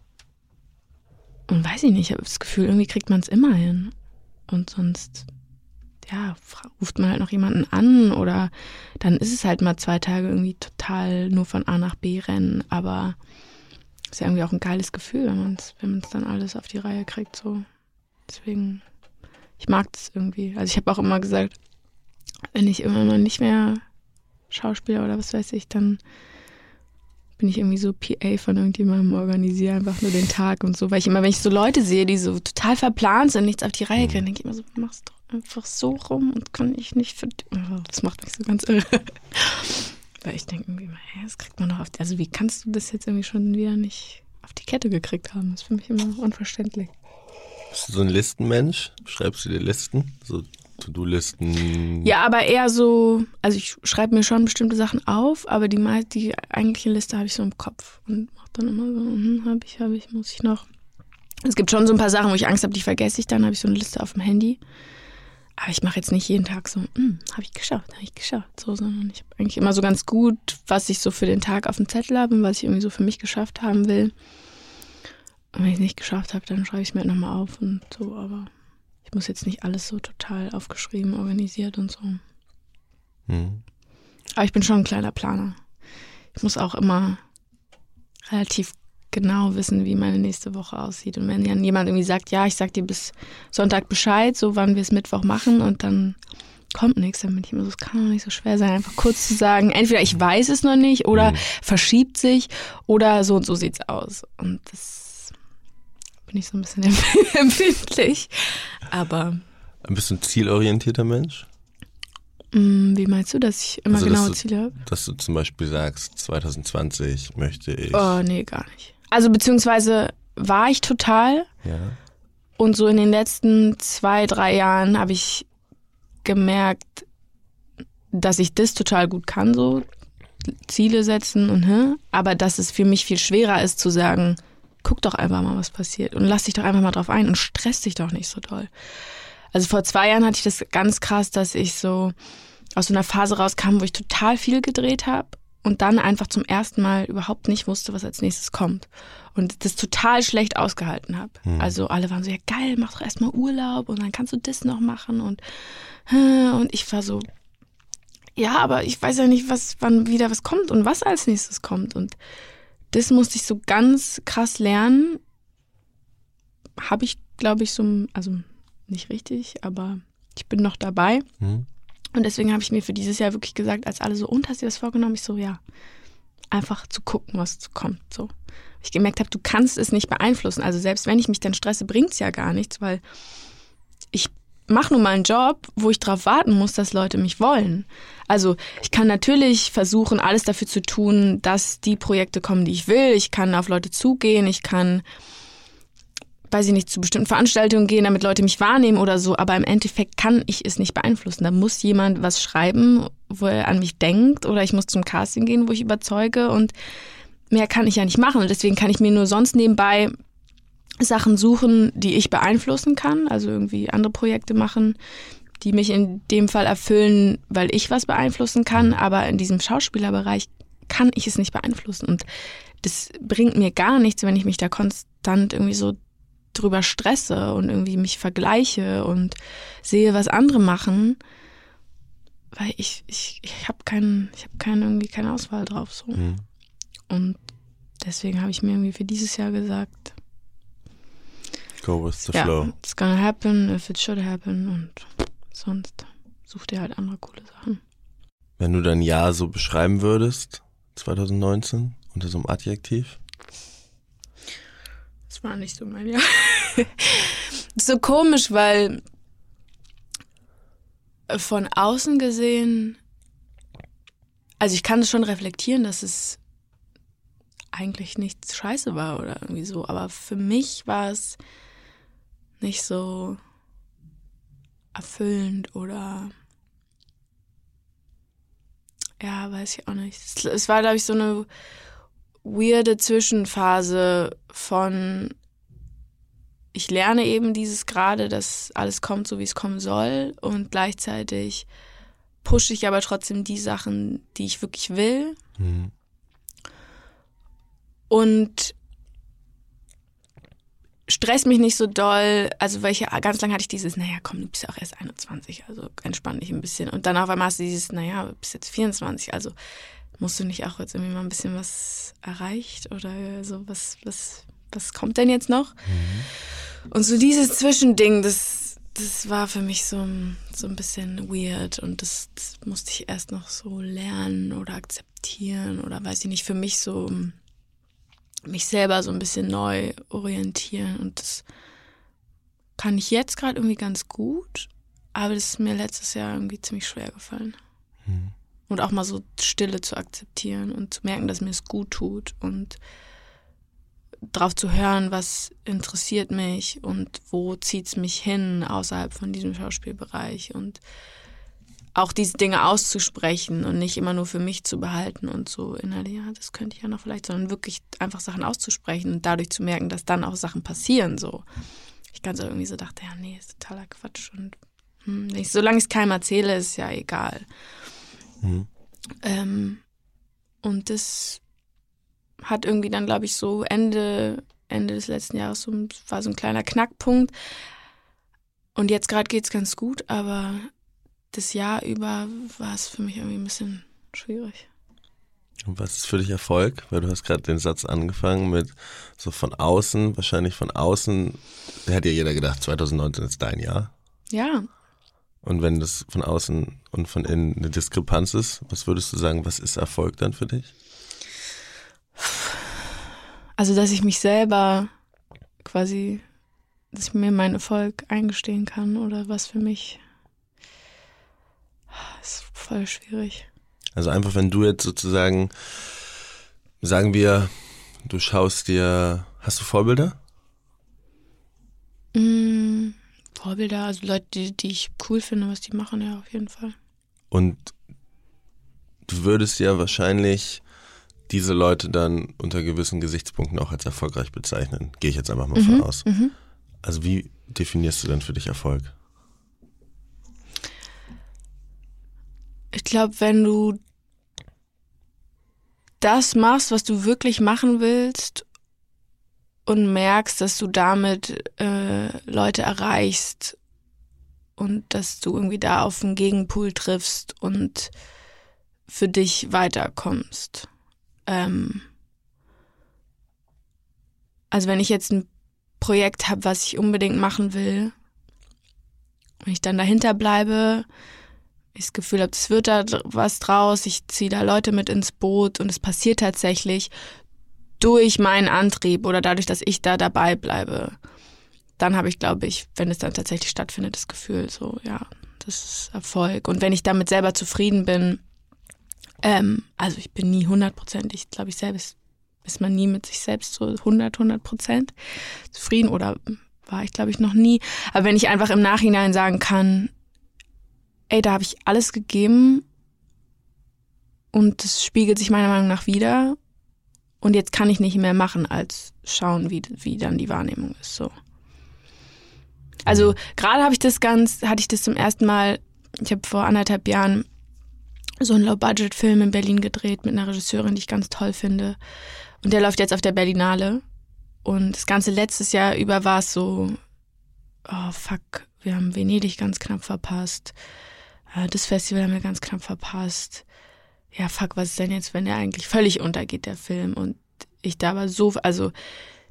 Und weiß ich nicht, ich habe das Gefühl, irgendwie kriegt man es immer hin. Und sonst, ja, ruft man halt noch jemanden an oder dann ist es halt mal zwei Tage irgendwie total nur von A nach B rennen. Aber ist ja irgendwie auch ein geiles Gefühl, wenn man es wenn dann alles auf die Reihe kriegt. So. Deswegen, ich mag das irgendwie. Also ich habe auch immer gesagt, wenn ich immer mal nicht mehr Schauspieler oder was weiß ich, dann bin ich irgendwie so PA von irgendjemandem, organisiere einfach nur den Tag und so. Weil ich immer, wenn ich so Leute sehe, die so total verplant sind, nichts auf die Reihe kriegen, denke ich immer so, machst doch einfach so rum und kann ich nicht für. Oh, das macht mich so ganz irre. Weil ich denke irgendwie, hey, das kriegt man doch auf die. Also, wie kannst du das jetzt irgendwie schon wieder nicht auf die Kette gekriegt haben? Das ist für mich immer unverständlich. Bist du so ein Listenmensch? Schreibst du dir Listen? So To-Do-Listen? Ja, aber eher so, also ich schreibe mir schon bestimmte Sachen auf, aber die, die eigentliche Liste habe ich so im Kopf und mache dann immer so, hm, habe ich, habe ich, muss ich noch. Es gibt schon so ein paar Sachen, wo ich Angst habe, die vergesse ich dann, habe ich so eine Liste auf dem Handy. Aber ich mache jetzt nicht jeden Tag so, hm, habe ich geschafft, habe ich geschafft, so, sondern ich habe eigentlich immer so ganz gut, was ich so für den Tag auf dem Zettel habe und was ich irgendwie so für mich geschafft haben will. Und wenn ich es nicht geschafft habe, dann schreibe ich es mir nochmal auf und so, aber muss jetzt nicht alles so total aufgeschrieben, organisiert und so. Mhm. Aber ich bin schon ein kleiner Planer. Ich muss auch immer relativ genau wissen, wie meine nächste Woche aussieht. Und wenn dann jemand irgendwie sagt, ja, ich sag dir bis Sonntag Bescheid, so wann wir es Mittwoch machen und dann kommt nichts, dann bin ich immer so, es kann doch nicht so schwer sein, einfach kurz zu sagen, entweder ich weiß es noch nicht oder mhm. verschiebt sich oder so und so sieht's aus. Und das bin ich so ein bisschen empfindlich. Aber. Ein zielorientierter Mensch? Mm, wie meinst du, dass ich immer also, genaue Ziele habe? Dass du zum Beispiel sagst, 2020 möchte ich. Oh, nee, gar nicht. Also beziehungsweise war ich total. Ja. Und so in den letzten zwei, drei Jahren habe ich gemerkt, dass ich das total gut kann, so Ziele setzen und hm, aber dass es für mich viel schwerer ist zu sagen, guck doch einfach mal, was passiert und lass dich doch einfach mal drauf ein und stress dich doch nicht so doll. Also vor zwei Jahren hatte ich das ganz krass, dass ich so aus so einer Phase rauskam, wo ich total viel gedreht habe und dann einfach zum ersten Mal überhaupt nicht wusste, was als nächstes kommt. Und das total schlecht ausgehalten habe. Hm. Also alle waren so, ja geil, mach doch erstmal Urlaub und dann kannst du das noch machen und, und ich war so, ja, aber ich weiß ja nicht, was, wann wieder was kommt und was als nächstes kommt. Und das musste ich so ganz krass lernen. Habe ich, glaube ich, so, also nicht richtig, aber ich bin noch dabei. Hm? Und deswegen habe ich mir für dieses Jahr wirklich gesagt, als alle so, und hast du dir das vorgenommen? Ich so, ja. Einfach zu gucken, was kommt. So. Ich gemerkt habe, du kannst es nicht beeinflussen. Also selbst wenn ich mich dann stresse, bringt es ja gar nichts, weil ich mache nun mal einen Job, wo ich darauf warten muss, dass Leute mich wollen. Also ich kann natürlich versuchen, alles dafür zu tun, dass die Projekte kommen, die ich will. Ich kann auf Leute zugehen, ich kann, weiß ich nicht, zu bestimmten Veranstaltungen gehen, damit Leute mich wahrnehmen oder so. Aber im Endeffekt kann ich es nicht beeinflussen. Da muss jemand was schreiben, wo er an mich denkt, oder ich muss zum Casting gehen, wo ich überzeuge und mehr kann ich ja nicht machen. Und deswegen kann ich mir nur sonst nebenbei Sachen suchen, die ich beeinflussen kann, also irgendwie andere Projekte machen, die mich in dem Fall erfüllen, weil ich was beeinflussen kann, aber in diesem Schauspielerbereich kann ich es nicht beeinflussen und das bringt mir gar nichts, wenn ich mich da konstant irgendwie so drüber stresse und irgendwie mich vergleiche und sehe, was andere machen, weil ich ich ich habe keinen ich habe keine irgendwie keine Auswahl drauf so. Hm. Und deswegen habe ich mir irgendwie für dieses Jahr gesagt, Go with the ja, flow. it's gonna happen if it should happen und sonst such dir halt andere coole Sachen. Wenn du dein Jahr so beschreiben würdest, 2019, unter so einem Adjektiv? Das war nicht so mein Jahr. so komisch, weil von außen gesehen, also ich kann es schon reflektieren, dass es eigentlich nichts scheiße war oder irgendwie so, aber für mich war es nicht so erfüllend oder ja, weiß ich auch nicht. Es, war, glaube ich, so eine weirde Zwischenphase von ich lerne eben dieses gerade, dass alles kommt, so wie es kommen soll und gleichzeitig pushe ich aber trotzdem die Sachen, die ich wirklich will Hm. und stress mich nicht so doll, also weil ich, ganz lange hatte ich dieses, naja, komm, du bist ja auch erst 21, also entspann dich ein bisschen. Und dann auf einmal hast du dieses, naja, du bist jetzt 24, also musst du nicht auch jetzt irgendwie mal ein bisschen was erreicht oder so, was, was, was kommt denn jetzt noch? Und so dieses Zwischending, das, das war für mich so, so ein bisschen weird und das, das musste ich erst noch so lernen oder akzeptieren oder weiß ich nicht, für mich so mich selber so ein bisschen neu orientieren. Und das kann ich jetzt gerade irgendwie ganz gut, aber das ist mir letztes Jahr irgendwie ziemlich schwer gefallen. Und auch mal so Stille zu akzeptieren und zu merken, dass mir es gut tut und drauf zu hören, was interessiert mich und wo zieht's mich hin außerhalb von diesem Schauspielbereich. Und auch diese Dinge auszusprechen und nicht immer nur für mich zu behalten und so innerlich, ja, das könnte ich ja noch vielleicht, sondern wirklich einfach Sachen auszusprechen und dadurch zu merken, dass dann auch Sachen passieren, so. Ich ganz so irgendwie so dachte, ja, nee, ist totaler Quatsch und hm, nicht, solange ich es keinem erzähle, ist ja egal. Mhm. Ähm, und das hat irgendwie dann, glaube ich, so Ende, Ende des letzten Jahres so, war so ein kleiner Knackpunkt. Und jetzt gerade geht's ganz gut, aber das Jahr über war es für mich irgendwie ein bisschen schwierig. Und was ist für dich Erfolg? Weil du hast gerade den Satz angefangen mit so von außen, wahrscheinlich von außen, da hätte ja jeder gedacht, 2019 ist dein Jahr. Ja, Und wenn das von außen und von innen eine Diskrepanz ist, was würdest du sagen, was ist Erfolg dann für dich? also dass ich mich selber quasi, dass ich mir meinen Erfolg eingestehen kann oder was für mich ist voll schwierig. Also einfach, wenn du jetzt sozusagen, sagen wir, du schaust dir, hast du Vorbilder? Mm, Vorbilder, also Leute, die, die ich cool finde, was die machen, ja, auf jeden Fall. Und du würdest ja wahrscheinlich diese Leute dann unter gewissen Gesichtspunkten auch als erfolgreich bezeichnen. Gehe ich jetzt einfach mal von aus. Mhm. Also wie definierst du denn für dich Erfolg? Ich glaube, wenn du das machst, was du wirklich machen willst und merkst, dass du damit äh, Leute erreichst und dass du irgendwie da auf einen Gegenpool triffst und für dich weiterkommst. Ähm also wenn ich jetzt ein Projekt habe, was ich unbedingt machen will, und ich dann dahinter bleibe, ich das Gefühl habe, es wird da was draus, ich ziehe da Leute mit ins Boot und es passiert tatsächlich durch meinen Antrieb oder dadurch, dass ich da dabei bleibe. Dann habe ich, glaube ich, wenn es dann tatsächlich stattfindet, das Gefühl, so, ja, das ist Erfolg. Und wenn ich damit selber zufrieden bin, ähm, also ich bin nie hundertprozentig, glaube ich, selbst ist man nie mit sich selbst so 100, 100 Prozent zufrieden oder war ich, glaube ich, noch nie. Aber wenn ich einfach im Nachhinein sagen kann, ey, da habe ich alles gegeben und das spiegelt sich meiner Meinung nach wieder und jetzt kann ich nicht mehr machen, als schauen, wie, wie dann die Wahrnehmung ist. So. Also gerade habe ich das ganz, hatte ich das zum ersten Mal, ich habe vor anderthalb Jahren so einen Low-Budget-Film in Berlin gedreht mit einer Regisseurin, die ich ganz toll finde. Und der läuft jetzt auf der Berlinale. Und das ganze letztes Jahr über war es so, oh fuck, wir haben Venedig ganz knapp verpasst. Äh, das Festival haben wir ganz knapp verpasst. Ja, fuck, was ist denn jetzt, wenn der eigentlich völlig untergeht, der Film? Und ich da aber so, also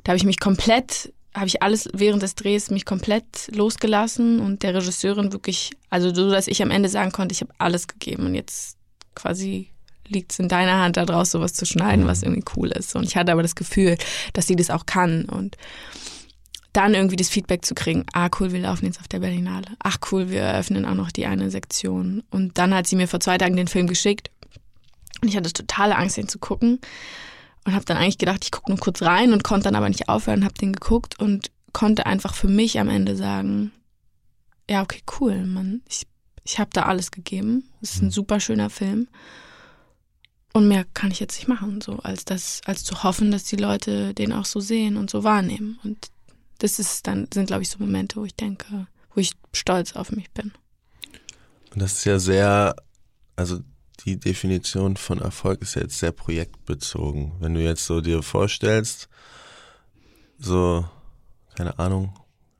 da habe ich mich komplett, habe ich alles während des Drehs mich komplett losgelassen und der Regisseurin wirklich, also so, dass ich am Ende sagen konnte, ich habe alles gegeben und jetzt quasi liegt es in deiner Hand, da draus sowas zu schneiden, was mhm. irgendwie cool ist. Und ich hatte aber das Gefühl, dass sie das auch kann. Und dann irgendwie das Feedback zu kriegen, ah cool, wir laufen jetzt auf der Berlinale. Ach cool, wir eröffnen auch noch die eine Sektion. Und dann hat sie mir vor zwei Tagen den Film geschickt. Und ich hatte totale Angst, den zu gucken. Und habe dann eigentlich gedacht, ich gucke nur kurz rein und konnte dann aber nicht aufhören, habe den geguckt und konnte einfach für mich am Ende sagen, ja, okay, cool, man, ich, ich habe da alles gegeben. Es ist ein mhm. super schöner Film. Und mehr kann ich jetzt nicht machen, so als das, als zu hoffen, dass die Leute den auch so sehen und so wahrnehmen. Und das ist dann, sind, glaube ich, so Momente, wo ich denke, wo ich stolz auf mich bin. Und das ist ja sehr, also die Definition von Erfolg ist ja jetzt sehr projektbezogen. Wenn du jetzt so dir vorstellst, so, keine Ahnung,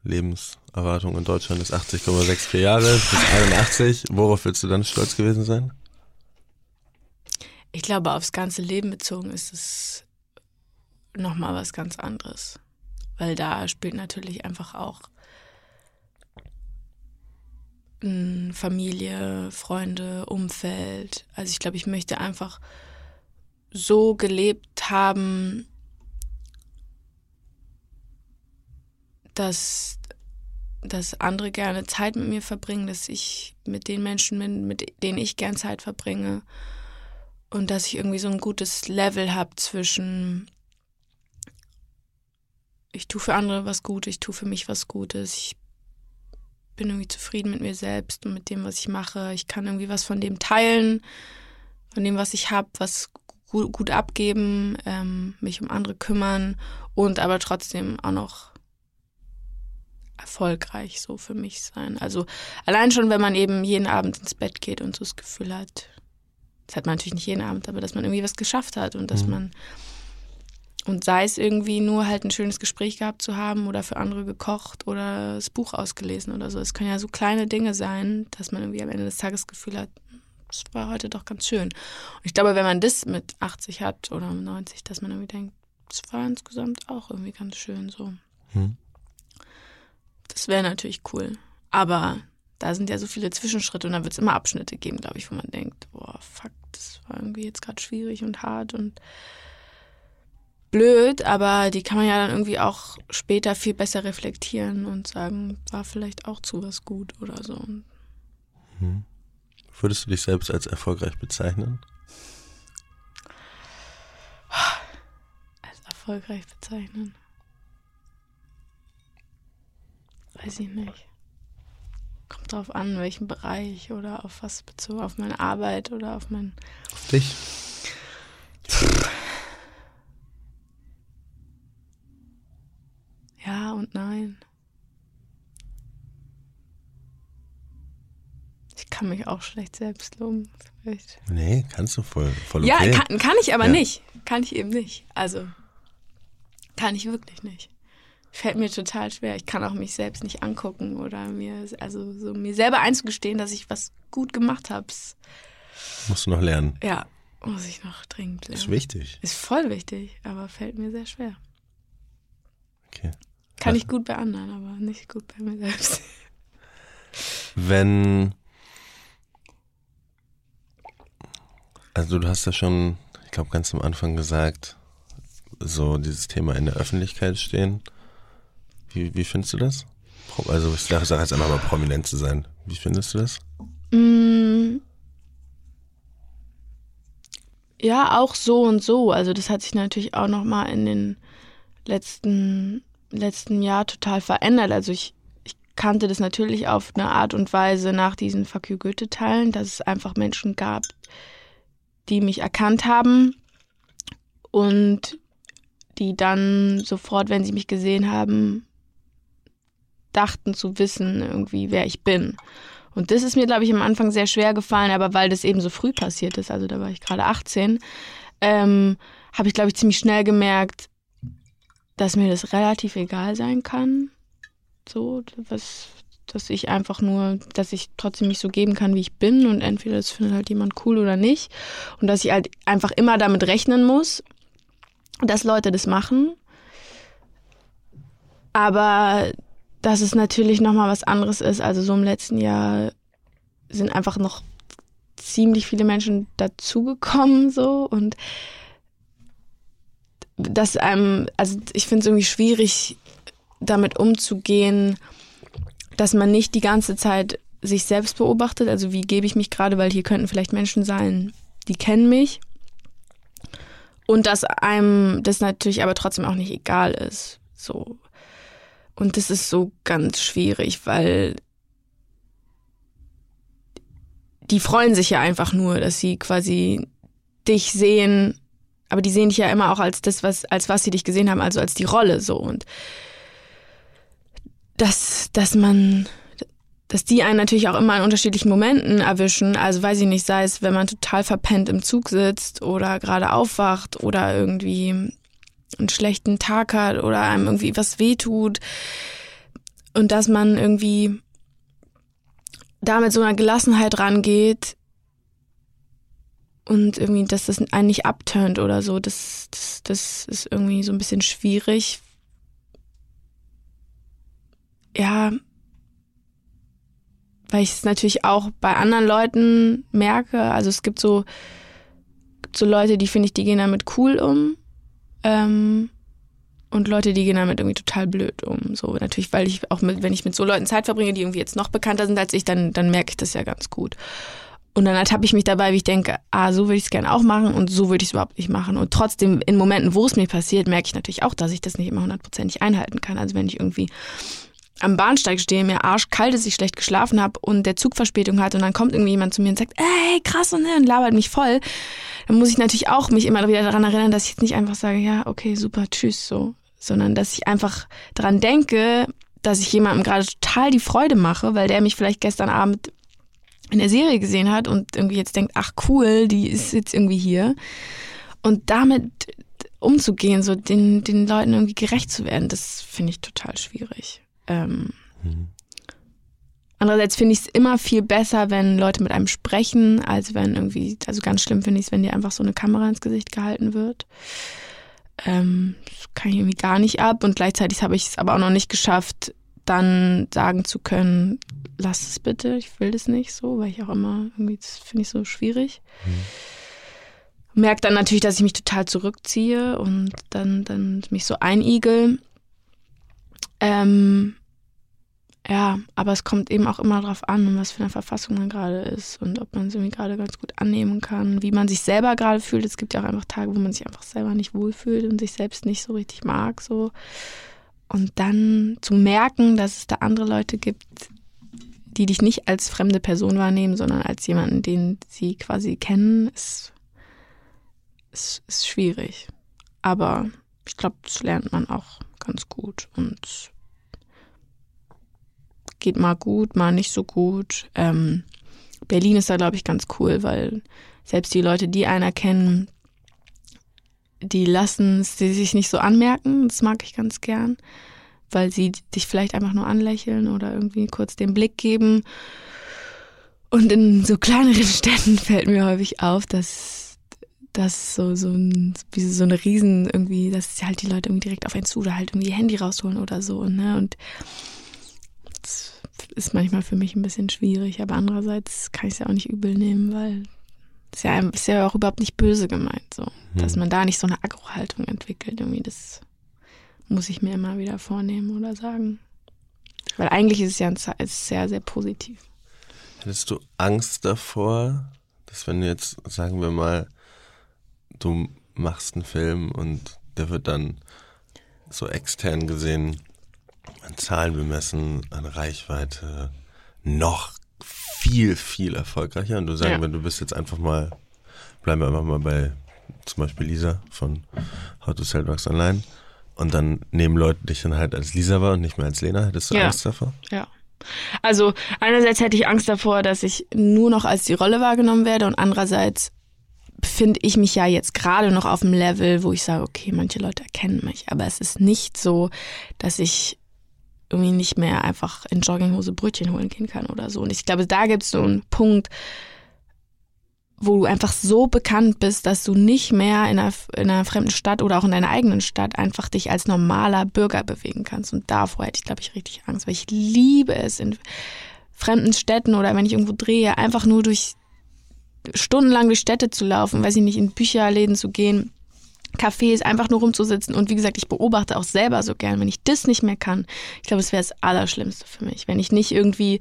Lebenserwartung in Deutschland ist 80,64 Jahre bis 81, worauf willst du dann stolz gewesen sein? Ich glaube, aufs ganze Leben bezogen ist es nochmal was ganz anderes. Weil da spielt natürlich einfach auch hm, Familie, Freunde, Umfeld. Also ich glaube, ich möchte einfach so gelebt haben, dass, dass andere gerne Zeit mit mir verbringen, dass ich mit den Menschen bin, mit denen ich gern Zeit verbringe und dass ich irgendwie so ein gutes Level habe zwischen ich tue für andere was Gutes, ich tue für mich was Gutes, ich bin irgendwie zufrieden mit mir selbst und mit dem, was ich mache. Ich kann irgendwie was von dem teilen, von dem, was ich habe, was gut, gut abgeben, ähm, mich um andere kümmern und aber trotzdem auch noch erfolgreich so für mich sein. Also allein schon, wenn man eben jeden Abend ins Bett geht und so das Gefühl hat, das hat man natürlich nicht jeden Abend, aber dass man irgendwie was geschafft hat und dass mhm. man und sei es irgendwie nur halt ein schönes Gespräch gehabt zu haben oder für andere gekocht oder das Buch ausgelesen oder so. Es können ja so kleine Dinge sein, dass man irgendwie am Ende des Tages das Gefühl hat, es war heute doch ganz schön. Und ich glaube, wenn man das mit 80 hat oder 90, dass man irgendwie denkt, es war insgesamt auch irgendwie ganz schön so. Hm. Das wäre natürlich cool. Aber da sind ja so viele Zwischenschritte und da wird es immer Abschnitte geben, glaube ich, wo man denkt, boah, fuck, das war irgendwie jetzt gerade schwierig und hart und blöd, aber die kann man ja dann irgendwie auch später viel besser reflektieren und sagen, war vielleicht auch zu was gut oder so. Hm. Würdest du dich selbst als erfolgreich bezeichnen? Als erfolgreich bezeichnen? Weiß ich nicht. Kommt drauf an, welchen Bereich oder auf was bezogen, auf meine Arbeit oder auf mein. Auf dich. Ja und nein. kann mich auch schlecht selbst loben. Vielleicht. Nee, kannst du voll, voll Ja, okay. kann, kann ich aber Ja. nicht. Kann ich eben nicht. Also, kann ich wirklich nicht. Fällt mir total schwer. Ich kann auch mich selbst nicht angucken oder mir, also so mir selber einzugestehen, dass ich was gut gemacht habe. Musst du noch lernen. Ja, muss ich noch dringend Ist lernen. wichtig. Ist voll wichtig, aber fällt mir sehr schwer. Okay. Kann ich gut bei anderen, aber nicht gut bei mir selbst. Wenn. Also, du hast ja schon, ich glaube, ganz am Anfang gesagt, so dieses Thema in der Öffentlichkeit stehen. Wie, wie findest du das? Also, ich sage sag jetzt einfach mal prominent zu sein. Wie findest du das? Mm. Ja, auch so und so. Also das hat sich natürlich auch noch mal in den letzten letzten Jahr total verändert. Also ich, ich kannte das natürlich auf eine Art und Weise nach diesen Fuck you Goethe-Teilen, dass es einfach Menschen gab, die mich erkannt haben und die dann sofort, wenn sie mich gesehen haben, dachten zu wissen irgendwie, wer ich bin. Und das ist mir, glaube ich, am Anfang sehr schwer gefallen, aber weil das eben so früh passiert ist, also da war ich gerade 18, ähm, habe ich, glaube ich, ziemlich schnell gemerkt, dass mir das relativ egal sein kann. So, was, dass ich einfach nur, dass ich trotzdem mich so geben kann, wie ich bin und entweder das findet halt jemand cool oder nicht. Und dass ich halt einfach immer damit rechnen muss, dass Leute das machen. Aber dass es natürlich nochmal was anderes ist. Also so im letzten Jahr sind einfach noch ziemlich viele Menschen dazugekommen so und dass einem, also ich finde es irgendwie schwierig, damit umzugehen, dass man nicht die ganze Zeit sich selbst beobachtet. Also wie gebe ich mich gerade, weil hier könnten vielleicht Menschen sein, die kennen mich. Und dass einem das natürlich aber trotzdem auch nicht egal ist. So. Und das ist so ganz schwierig, weil die freuen sich ja einfach nur, dass sie quasi dich sehen, aber die sehen dich ja immer auch als das, was, als was sie dich gesehen haben, also als die Rolle so. Und dass, dass man, dass die einen natürlich auch immer in unterschiedlichen Momenten erwischen. Also weiß ich nicht, sei es, wenn man total verpennt im Zug sitzt oder gerade aufwacht oder irgendwie einen schlechten Tag hat oder einem irgendwie was wehtut. Und dass man irgendwie da mit so einer Gelassenheit rangeht und irgendwie, dass das einen nicht abturnt oder so, das, das, das ist irgendwie so ein bisschen schwierig. Ja, weil ich es natürlich auch bei anderen Leuten merke. Also es gibt so, gibt so Leute, die finde ich, die gehen damit cool um. Ähm, und Leute, die gehen damit irgendwie total blöd um. So natürlich, weil ich auch mit, wenn ich mit so Leuten Zeit verbringe, die irgendwie jetzt noch bekannter sind als ich, dann, dann merke ich das ja ganz gut. Und dann ertappe ich mich dabei, wie ich denke, ah, so würde ich es gerne auch machen und so würde ich es überhaupt nicht machen. Und trotzdem, in Momenten, wo es mir passiert, merke ich natürlich auch, dass ich das nicht immer hundertprozentig einhalten kann. Also wenn ich irgendwie am Bahnsteig stehe, mir arschkalt ist, ich schlecht geschlafen habe und der Zug Verspätung hat und dann kommt irgendwie jemand zu mir und sagt, ey, krass und, ne, und labert mich voll, dann muss ich natürlich auch mich immer wieder daran erinnern, dass ich jetzt nicht einfach sage, ja, okay, super, tschüss, so, sondern dass ich einfach daran denke, dass ich jemandem gerade total die Freude mache, weil der mich vielleicht gestern Abend in der Serie gesehen hat und irgendwie jetzt denkt, ach cool, die ist jetzt irgendwie hier. Und damit umzugehen, so den, den Leuten irgendwie gerecht zu werden, das finde ich total schwierig. Ähm, Andererseits finde ich es immer viel besser, wenn Leute mit einem sprechen, als wenn irgendwie, also ganz schlimm finde ich es, wenn dir einfach so eine Kamera ins Gesicht gehalten wird. Ähm, das kann ich irgendwie gar nicht ab und gleichzeitig habe ich es aber auch noch nicht geschafft, dann sagen zu können, lass es bitte, ich will das nicht so, weil ich auch immer irgendwie, das finde ich so schwierig. Mhm. Merke dann natürlich, dass ich mich total zurückziehe und dann, dann mich so einigel. Ähm, ja, aber es kommt eben auch immer darauf an, was für eine Verfassung man gerade ist und ob man es irgendwie gerade ganz gut annehmen kann, wie man sich selber gerade fühlt. Es gibt ja auch einfach Tage, wo man sich einfach selber nicht wohlfühlt und sich selbst nicht so richtig mag, so. Und dann zu merken, dass es da andere Leute gibt, die dich nicht als fremde Person wahrnehmen, sondern als jemanden, den sie quasi kennen, ist, ist, ist schwierig. Aber ich glaube, das lernt man auch ganz gut und geht mal gut, mal nicht so gut. Ähm, Berlin ist da, glaube ich, ganz cool, weil selbst die Leute, die einer kennen, die lassen es sich nicht so anmerken. Das mag ich ganz gern, weil sie dich vielleicht einfach nur anlächeln oder irgendwie kurz den Blick geben. Und in so kleineren Städten fällt mir häufig auf, dass das so, so, ein, wie so eine Riesen irgendwie, dass halt die Leute irgendwie direkt auf einen zu oder halt irgendwie ihr Handy rausholen oder so, ne? Und das ist manchmal für mich ein bisschen schwierig, aber andererseits kann ich es ja auch nicht übel nehmen, weil ist ja, ist ja auch überhaupt nicht böse gemeint, so. Dass man da nicht so eine Agro-Haltung entwickelt, irgendwie, das muss ich mir immer wieder vornehmen oder sagen. Weil eigentlich ist es ja ein, ist sehr, sehr positiv. Hättest du Angst davor, dass wenn du jetzt, sagen wir mal, du machst einen Film und der wird dann so extern gesehen an Zahlen bemessen, an Reichweite noch viel, viel erfolgreicher. Und du sagen, ja. wenn du bist jetzt einfach mal, bleiben wir einfach mal bei zum Beispiel Lisa von How to Sell Drugs Online. Und dann nehmen Leute dich dann halt als Lisa wahr und nicht mehr als Lena. Hättest du ja. Angst davor? Ja. Also einerseits hätte ich Angst davor, dass ich nur noch als die Rolle wahrgenommen werde und andererseits befinde ich mich ja jetzt gerade noch auf dem Level, wo ich sage, okay, manche Leute erkennen mich, aber es ist nicht so, dass ich irgendwie nicht mehr einfach in Jogginghose Brötchen holen gehen kann oder so. Und ich glaube, da gibt es so einen Punkt, wo du einfach so bekannt bist, dass du nicht mehr in einer, in einer fremden Stadt oder auch in deiner eigenen Stadt einfach dich als normaler Bürger bewegen kannst. Und davor hätte ich, glaube ich, richtig Angst, weil ich liebe es in fremden Städten oder wenn ich irgendwo drehe, einfach nur durch stundenlang durch Städte zu laufen, weiß ich nicht, in Bücherläden zu gehen Cafés einfach nur rumzusitzen. Und wie gesagt, ich beobachte auch selber so gern. Wenn ich das nicht mehr kann, ich glaube, es wäre das Allerschlimmste für mich. Wenn ich nicht irgendwie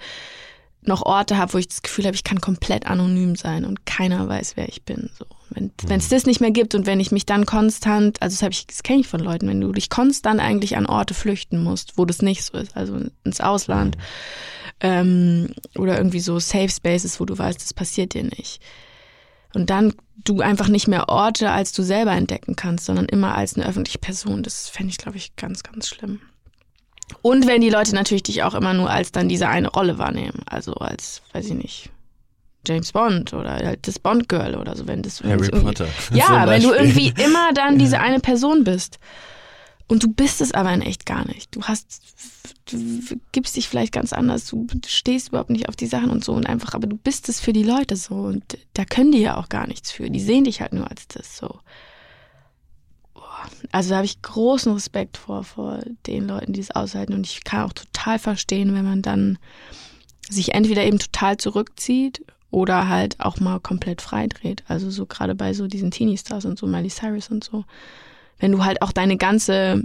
noch Orte habe, wo ich das Gefühl habe, ich kann komplett anonym sein und keiner weiß, wer ich bin. So. Wenn es mhm. das nicht mehr gibt und wenn ich mich dann konstant, also das, das kenne ich von Leuten, wenn du dich konstant eigentlich an Orte flüchten musst, wo das nicht so ist, also ins Ausland mhm. ähm, oder irgendwie so Safe Spaces, wo du weißt, das passiert dir nicht und dann du einfach nicht mehr Orte als du selber entdecken kannst, sondern immer als eine öffentliche Person. Das fände ich, glaube ich, ganz, ganz schlimm. Und wenn die Leute natürlich dich auch immer nur als dann diese eine Rolle wahrnehmen, also als, weiß ich nicht, James Bond oder halt das Bond Girl oder so, wenn das Harry Potter. Ja, wenn du irgendwie immer dann diese eine Person bist. Und du bist es aber in echt gar nicht. Du hast, du gibst dich vielleicht ganz anders, du stehst überhaupt nicht auf die Sachen und so und einfach, aber du bist es für die Leute so und da können die ja auch gar nichts für. Die sehen dich halt nur als das so. Also da habe ich großen Respekt vor, vor den Leuten, die es aushalten und ich kann auch total verstehen, wenn man dann sich entweder eben total zurückzieht oder halt auch mal komplett freidreht. Also so gerade bei so diesen Teenie-Stars und so, Miley Cyrus und so wenn du halt auch deine ganze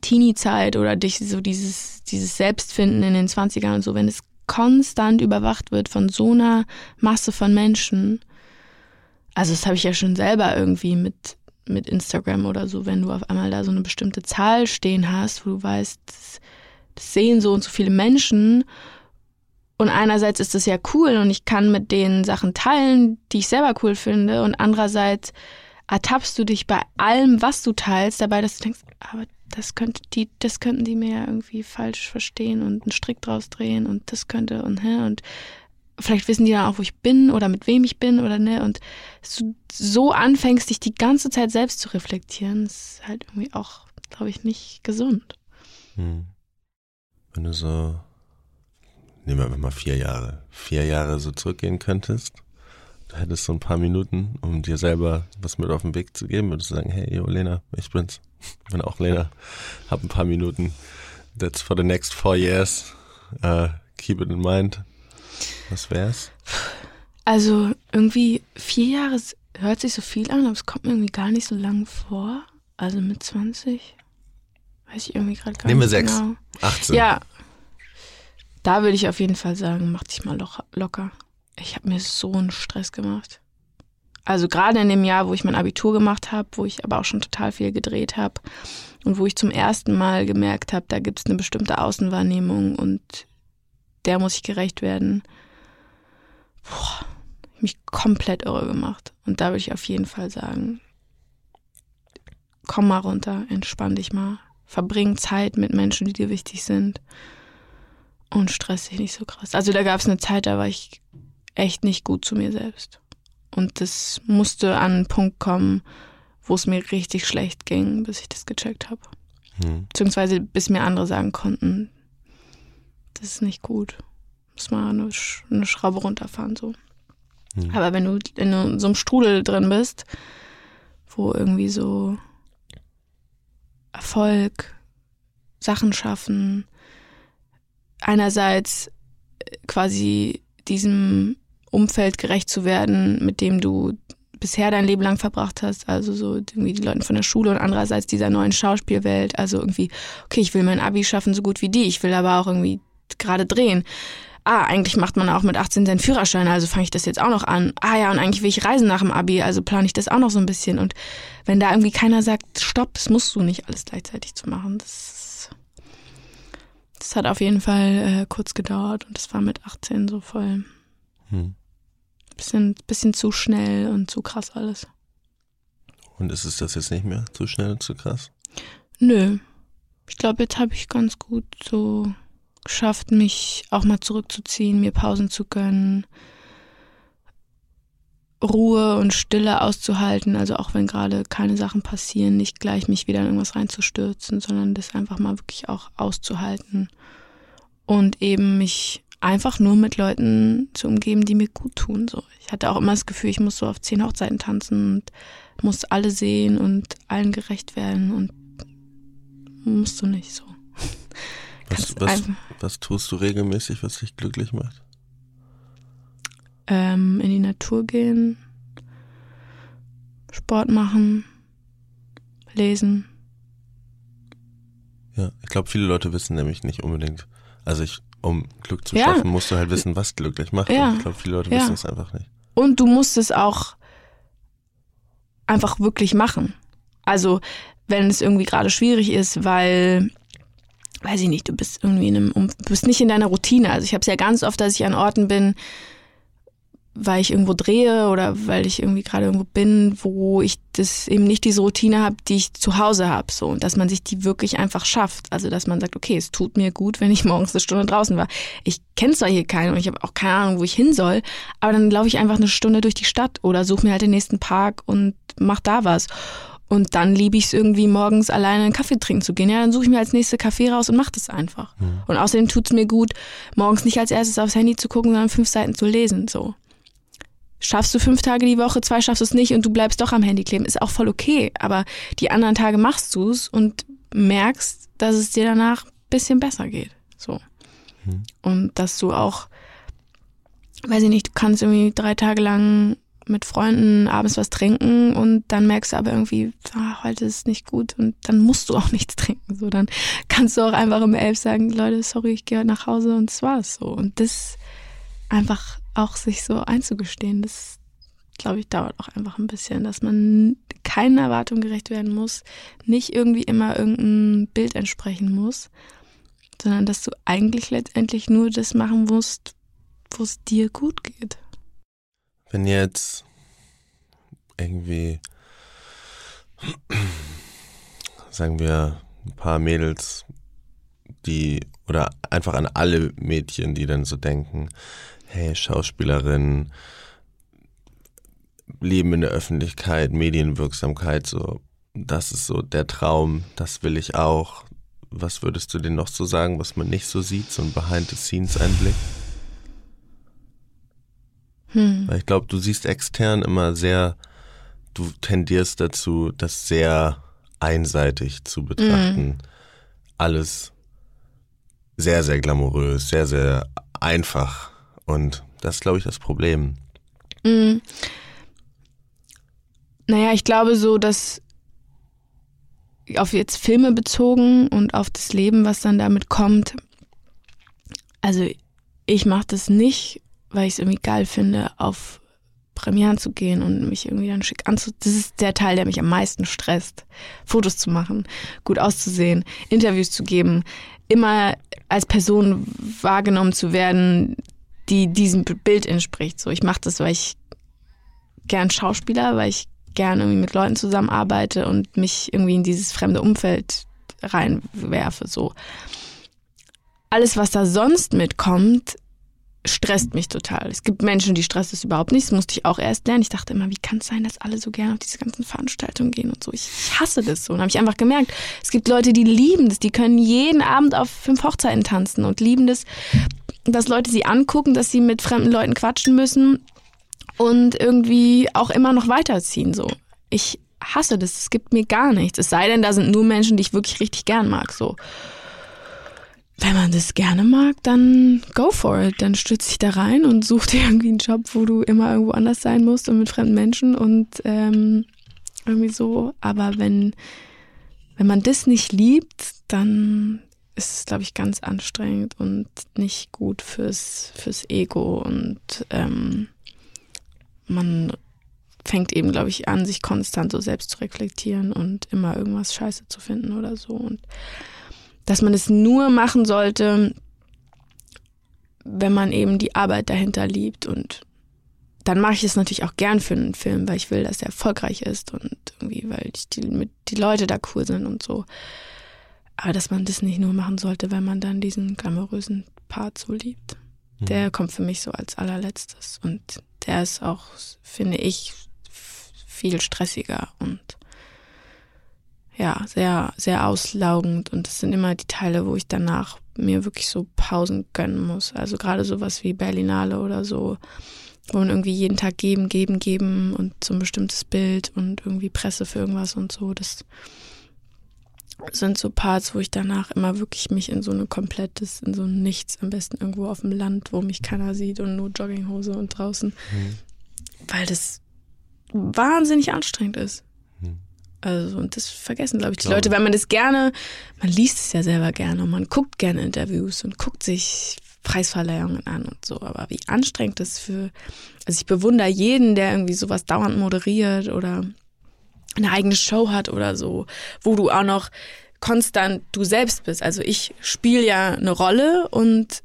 Teenie-Zeit oder dich so dieses, dieses Selbstfinden in den 20ern und so, wenn es konstant überwacht wird von so einer Masse von Menschen, also das habe ich ja schon selber irgendwie mit, mit Instagram oder so, wenn du auf einmal da so eine bestimmte Zahl stehen hast, wo du weißt, das, sehen so und so viele Menschen. Und einerseits ist das ja cool und ich kann mit denen Sachen teilen, die ich selber cool finde. Und andererseits ertappst du dich bei allem, was du teilst, dabei, dass du denkst, aber das könnte die, das könnten die mir ja irgendwie falsch verstehen und einen Strick draus drehen und das könnte und hä? Und vielleicht wissen die dann auch, wo ich bin oder mit wem ich bin oder ne und du so anfängst, dich die ganze Zeit selbst zu reflektieren, ist halt irgendwie auch, glaube ich, nicht gesund. Hm. Wenn du so, nehmen wir einfach mal vier Jahre, vier Jahre so zurückgehen könntest, hättest so ein paar Minuten, um dir selber was mit auf den Weg zu geben, würdest du sagen, hey, yo, Lena, ich bin's. Ich bin auch Lena. Hab ein paar Minuten. That's for the next four years. Uh, keep it in mind. Was wär's? Also irgendwie vier Jahre hört sich so viel an, aber es kommt mir irgendwie gar nicht so lang vor. Also mit 20 weiß ich irgendwie gerade gar Nehmen nicht wir sechs. Genau. 18. Ja. Da würde ich auf jeden Fall sagen, mach dich mal locker ich habe mir so einen Stress gemacht. Also gerade in dem Jahr, wo ich mein Abitur gemacht habe, wo ich aber auch schon total viel gedreht habe und wo ich zum ersten Mal gemerkt habe, da gibt es eine bestimmte Außenwahrnehmung und der muss ich gerecht werden. Boah, ich mich komplett irre gemacht. Und da würde ich auf jeden Fall sagen, komm mal runter, entspann dich mal, verbring Zeit mit Menschen, die dir wichtig sind und stress dich nicht so krass. Also da gab es eine Zeit, da war ich echt nicht gut zu mir selbst. Und das musste an einen Punkt kommen, wo es mir richtig schlecht ging, bis ich das gecheckt habe. Hm. Beziehungsweise bis mir andere sagen konnten, das ist nicht gut. Muss mal eine, Sch eine Schraube runterfahren, so. Hm. Aber wenn du in so einem Strudel drin bist, wo irgendwie so Erfolg, Sachen schaffen, einerseits quasi diesem Umfeld gerecht zu werden, mit dem du bisher dein Leben lang verbracht hast, also so irgendwie die Leute von der Schule und andererseits dieser neuen Schauspielwelt, also irgendwie, okay, ich will mein Abi schaffen so gut wie die, ich will aber auch irgendwie gerade drehen. Ah, eigentlich macht man auch mit 18 seinen Führerschein, also fange ich das jetzt auch noch an. Ah ja, und eigentlich will ich reisen nach dem Abi, also plane ich das auch noch so ein bisschen. Und wenn da irgendwie keiner sagt, stopp, das musst du nicht alles gleichzeitig zu machen, das, das hat auf jeden Fall äh, kurz gedauert und das war mit 18 so voll. Hm. Bisschen, bisschen zu schnell und zu krass alles. Und ist es das jetzt nicht mehr zu schnell und zu krass? Nö. Ich glaube, jetzt habe ich ganz gut so geschafft, mich auch mal zurückzuziehen, mir Pausen zu gönnen, Ruhe und Stille auszuhalten, also auch wenn gerade keine Sachen passieren, nicht gleich mich wieder in irgendwas reinzustürzen, sondern das einfach mal wirklich auch auszuhalten und eben mich einfach nur mit Leuten zu umgeben, die mir gut tun. So, ich hatte auch immer das Gefühl, ich muss so auf zehn Hochzeiten tanzen und muss alle sehen und allen gerecht werden und musst du nicht so. Was, was, was tust du regelmäßig, was dich glücklich macht? Ähm, in die Natur gehen, Sport machen, lesen. Ja, ich glaube, viele Leute wissen nämlich nicht unbedingt. Also ich um Glück zu schaffen, ja. musst du halt wissen, was glücklich macht. Ja. Und ich glaube, viele Leute ja. wissen es einfach nicht. Und du musst es auch einfach wirklich machen. Also, wenn es irgendwie gerade schwierig ist, weil, weiß ich nicht, du bist irgendwie in einem, du bist nicht in deiner Routine. Also ich habe es ja ganz oft, dass ich an Orten bin, weil ich irgendwo drehe oder weil ich irgendwie gerade irgendwo bin, wo ich das eben nicht diese Routine habe, die ich zu Hause habe, so und dass man sich die wirklich einfach schafft, also dass man sagt, okay, es tut mir gut, wenn ich morgens eine Stunde draußen war. Ich kenne zwar hier keinen und ich habe auch keine Ahnung, wo ich hin soll, aber dann laufe ich einfach eine Stunde durch die Stadt oder suche mir halt den nächsten Park und mach da was. Und dann liebe ich es irgendwie morgens alleine einen Kaffee trinken zu gehen. Ja, dann suche ich mir als nächste Kaffee raus und mache das einfach. Mhm. Und außerdem tut es mir gut, morgens nicht als erstes aufs Handy zu gucken, sondern fünf Seiten zu lesen. So schaffst du fünf Tage die Woche, zwei schaffst du es nicht und du bleibst doch am Handy kleben, ist auch voll okay. Aber die anderen Tage machst du es und merkst, dass es dir danach ein bisschen besser geht. So. Mhm. Und dass du auch, weiß ich nicht, du kannst irgendwie drei Tage lang mit Freunden abends was trinken und dann merkst du aber irgendwie, ah, heute ist nicht gut und dann musst du auch nichts trinken. So, dann kannst du auch einfach um elf sagen, Leute, sorry, ich gehe nach Hause und das war's so. Und das einfach auch sich so einzugestehen, das glaube ich, dauert auch einfach ein bisschen, dass man keinen Erwartungen gerecht werden muss, nicht irgendwie immer irgendein Bild entsprechen muss, sondern dass du eigentlich letztendlich nur das machen musst, wo es dir gut geht. Wenn jetzt irgendwie, sagen wir, ein paar Mädels, die, oder einfach an alle Mädchen, die dann so denken, hey, Schauspielerin, Leben in der Öffentlichkeit, Medienwirksamkeit, so, das ist so der Traum, das will ich auch. Was würdest du denn noch so sagen, was man nicht so sieht, so ein Behind-the-Scenes-Einblick? Hm. Weil ich glaube, du siehst extern immer sehr, du tendierst dazu, das sehr einseitig zu betrachten. Hm. Alles sehr, sehr glamourös, sehr, sehr einfach. Und das ist, glaube ich, das Problem. Mhm. Naja, ich glaube so, dass auf jetzt Filme bezogen und auf das Leben, was dann damit kommt. Also ich mache das nicht, weil ich es irgendwie geil finde, auf Premieren zu gehen und mich irgendwie dann schick anzuziehen. Das ist der Teil, der mich am meisten stresst. Fotos zu machen, gut auszusehen, Interviews zu geben, immer als Person wahrgenommen zu werden, die diesem Bild entspricht. So, ich mache das, weil ich gern Schauspieler, weil ich gern irgendwie mit Leuten zusammenarbeite und mich irgendwie in dieses fremde Umfeld reinwerfe. So alles, was da sonst mitkommt, stresst mich total. Es gibt Menschen, die stresst es überhaupt nicht. Das musste ich auch erst lernen. Ich dachte immer, wie kann es sein, dass alle so gerne auf diese ganzen Veranstaltungen gehen und so. Ich, hasse das so. Und habe ich einfach gemerkt, es gibt Leute, die lieben das. Die können jeden Abend auf fünf Hochzeiten tanzen und lieben das, dass Leute sie angucken, dass sie mit fremden Leuten quatschen müssen und irgendwie auch immer noch weiterziehen. So. Ich hasse das. Es gibt mir gar nichts. Es sei denn, da sind nur Menschen, die ich wirklich richtig gern mag. So wenn man das gerne mag, dann go for it. Dann stütze dich da rein und such dir irgendwie einen Job, wo du immer irgendwo anders sein musst und mit fremden Menschen und ähm, irgendwie so. Aber wenn, wenn man das nicht liebt, dann ist es, glaube ich, ganz anstrengend und nicht gut fürs, fürs Ego. Und ähm, man fängt eben, glaube ich, an, sich konstant so selbst zu reflektieren und immer irgendwas scheiße zu finden oder so. Und dass man es nur machen sollte, wenn man eben die Arbeit dahinter liebt. Und dann mache ich es natürlich auch gern für einen Film, weil ich will, dass er erfolgreich ist und irgendwie, weil die, die Leute da cool sind und so. Aber dass man das nicht nur machen sollte, weil man dann diesen glamourösen Part so liebt. Mhm. Der kommt für mich so als allerletztes. Und der ist auch, finde ich, viel stressiger und ja, sehr, sehr auslaugend und das sind immer die Teile, wo ich danach mir wirklich so Pausen gönnen muss. Also gerade sowas wie Berlinale oder so, wo man irgendwie jeden Tag geben, geben, geben und so ein bestimmtes Bild und irgendwie Presse für irgendwas und so. Das sind so Parts, wo ich danach immer wirklich mich in so eine komplettes, in so ein Nichts, am besten irgendwo auf dem Land, wo mich keiner sieht und nur Jogginghose und draußen, mhm. weil das wahnsinnig anstrengend ist. Also, und das vergessen, glaube ich, die Leute, weil man das gerne, man liest es ja selber gerne und man guckt gerne Interviews und guckt sich Preisverleihungen an und so. Aber wie anstrengend das für, also ich bewundere jeden, der irgendwie sowas dauernd moderiert oder eine eigene Show hat oder so, wo du auch noch konstant du selbst bist. Also ich spiele ja eine Rolle und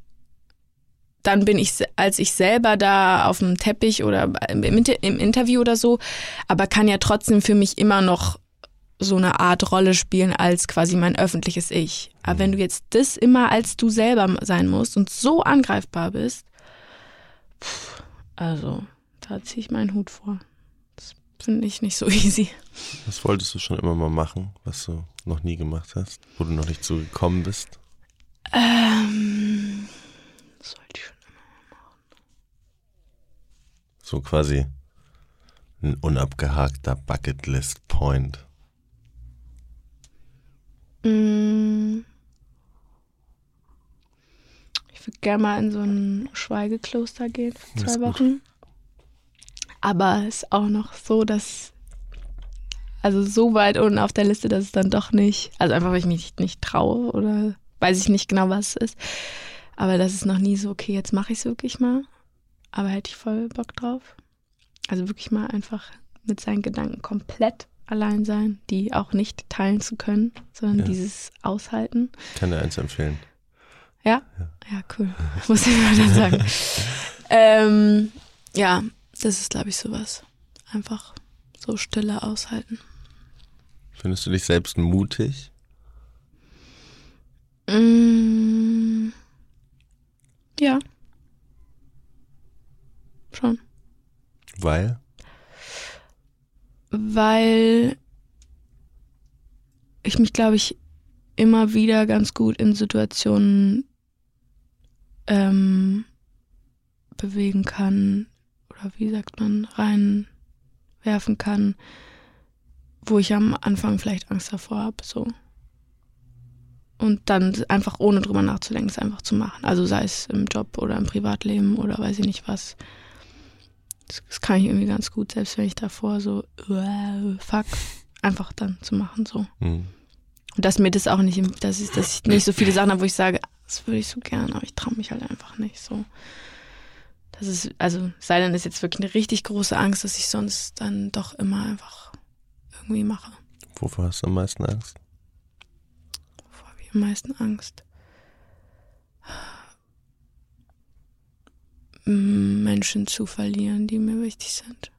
dann bin ich, als ich selber da auf dem Teppich oder im, im Interview oder so, aber kann ja trotzdem für mich immer noch so eine Art Rolle spielen als quasi mein öffentliches Ich. Aber wenn du jetzt das immer als du selber sein musst und so angreifbar bist, pff, also da ziehe ich meinen Hut vor. Das finde ich nicht so easy. Was wolltest du schon immer mal machen, was du noch nie gemacht hast, wo du noch nicht so gekommen bist? Ähm, was wollte ich schon immer mal machen? So quasi ein unabgehakter Bucketlist-Point. Mm. Ich würde gerne mal in so ein Schweigekloster gehen für zwei Wochen. Aber es ist auch noch so, dass, also so weit unten auf der Liste, dass es dann doch nicht, also einfach, weil ich mich nicht, nicht traue oder weiß ich nicht genau, was es ist. Aber das ist noch nie so, okay, jetzt mache ich es wirklich mal. Aber hätte ich voll Bock drauf. Also wirklich mal einfach mit seinen Gedanken komplett allein sein, die auch nicht teilen zu können, sondern ja. dieses Aushalten. Kann dir eins empfehlen. Ja? Ja, ja cool. Muss ich mal dann sagen. ähm, ja, das ist, glaube ich, sowas. Einfach so Stille aushalten. Findest du dich selbst mutig? Mm, ja. Schon. Weil? Weil ich mich, glaube ich, immer wieder ganz gut in Situationen ähm, bewegen kann oder wie sagt man, reinwerfen kann, wo ich am Anfang vielleicht Angst davor habe, so. Und dann einfach ohne drüber nachzudenken, es einfach zu machen. Also sei es im Job oder im Privatleben oder weiß ich nicht was. Das, kann ich irgendwie ganz gut, selbst wenn ich davor so, uh, fuck, einfach dann zu machen so. Mhm. Und dass mir das auch nicht, dass ich, dass ich nicht so viele Sachen habe, wo ich sage, das würde ich so gern, aber ich traue mich halt einfach nicht so. Das ist, also sei denn, ist jetzt wirklich eine richtig große Angst, dass ich sonst dann doch immer einfach irgendwie mache. Wovor hast du am meisten Angst? Wovor habe ich am meisten Angst? Menschen zu verlieren, die mir wichtig sind.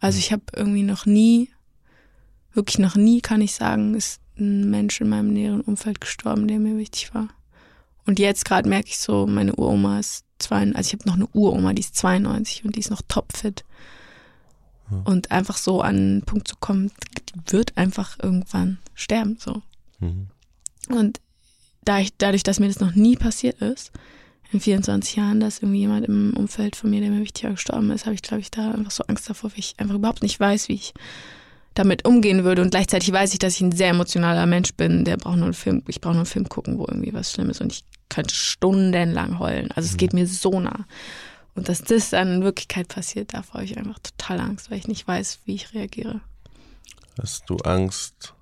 Also ich habe irgendwie noch nie, wirklich noch nie, kann ich sagen, ist ein Mensch in meinem näheren Umfeld gestorben, der mir wichtig war. Und jetzt gerade merke ich so, meine Uroma ist zwei, also ich habe noch eine Uroma, die ist 92 und die ist noch topfit. Ja. Und einfach so an einen Punkt zu kommen, die wird einfach irgendwann sterben, so. Mhm. Und da ich, dadurch, dass mir das noch nie passiert ist, in 24 Jahren, dass irgendwie jemand im Umfeld von mir, der mir wichtig war, gestorben ist, habe ich, glaube ich, da einfach so Angst davor, weil ich einfach überhaupt nicht weiß, wie ich damit umgehen würde. Und gleichzeitig weiß ich, dass ich ein sehr emotionaler Mensch bin. Der braucht nur einen Film, ich brauche nur einen Film gucken, wo irgendwie was Schlimmes ist. Und ich könnte stundenlang heulen. Also es geht mhm. mir so nah. Und dass das dann in Wirklichkeit passiert, da habe ich einfach total Angst, weil ich nicht weiß, wie ich reagiere. Hast du Angst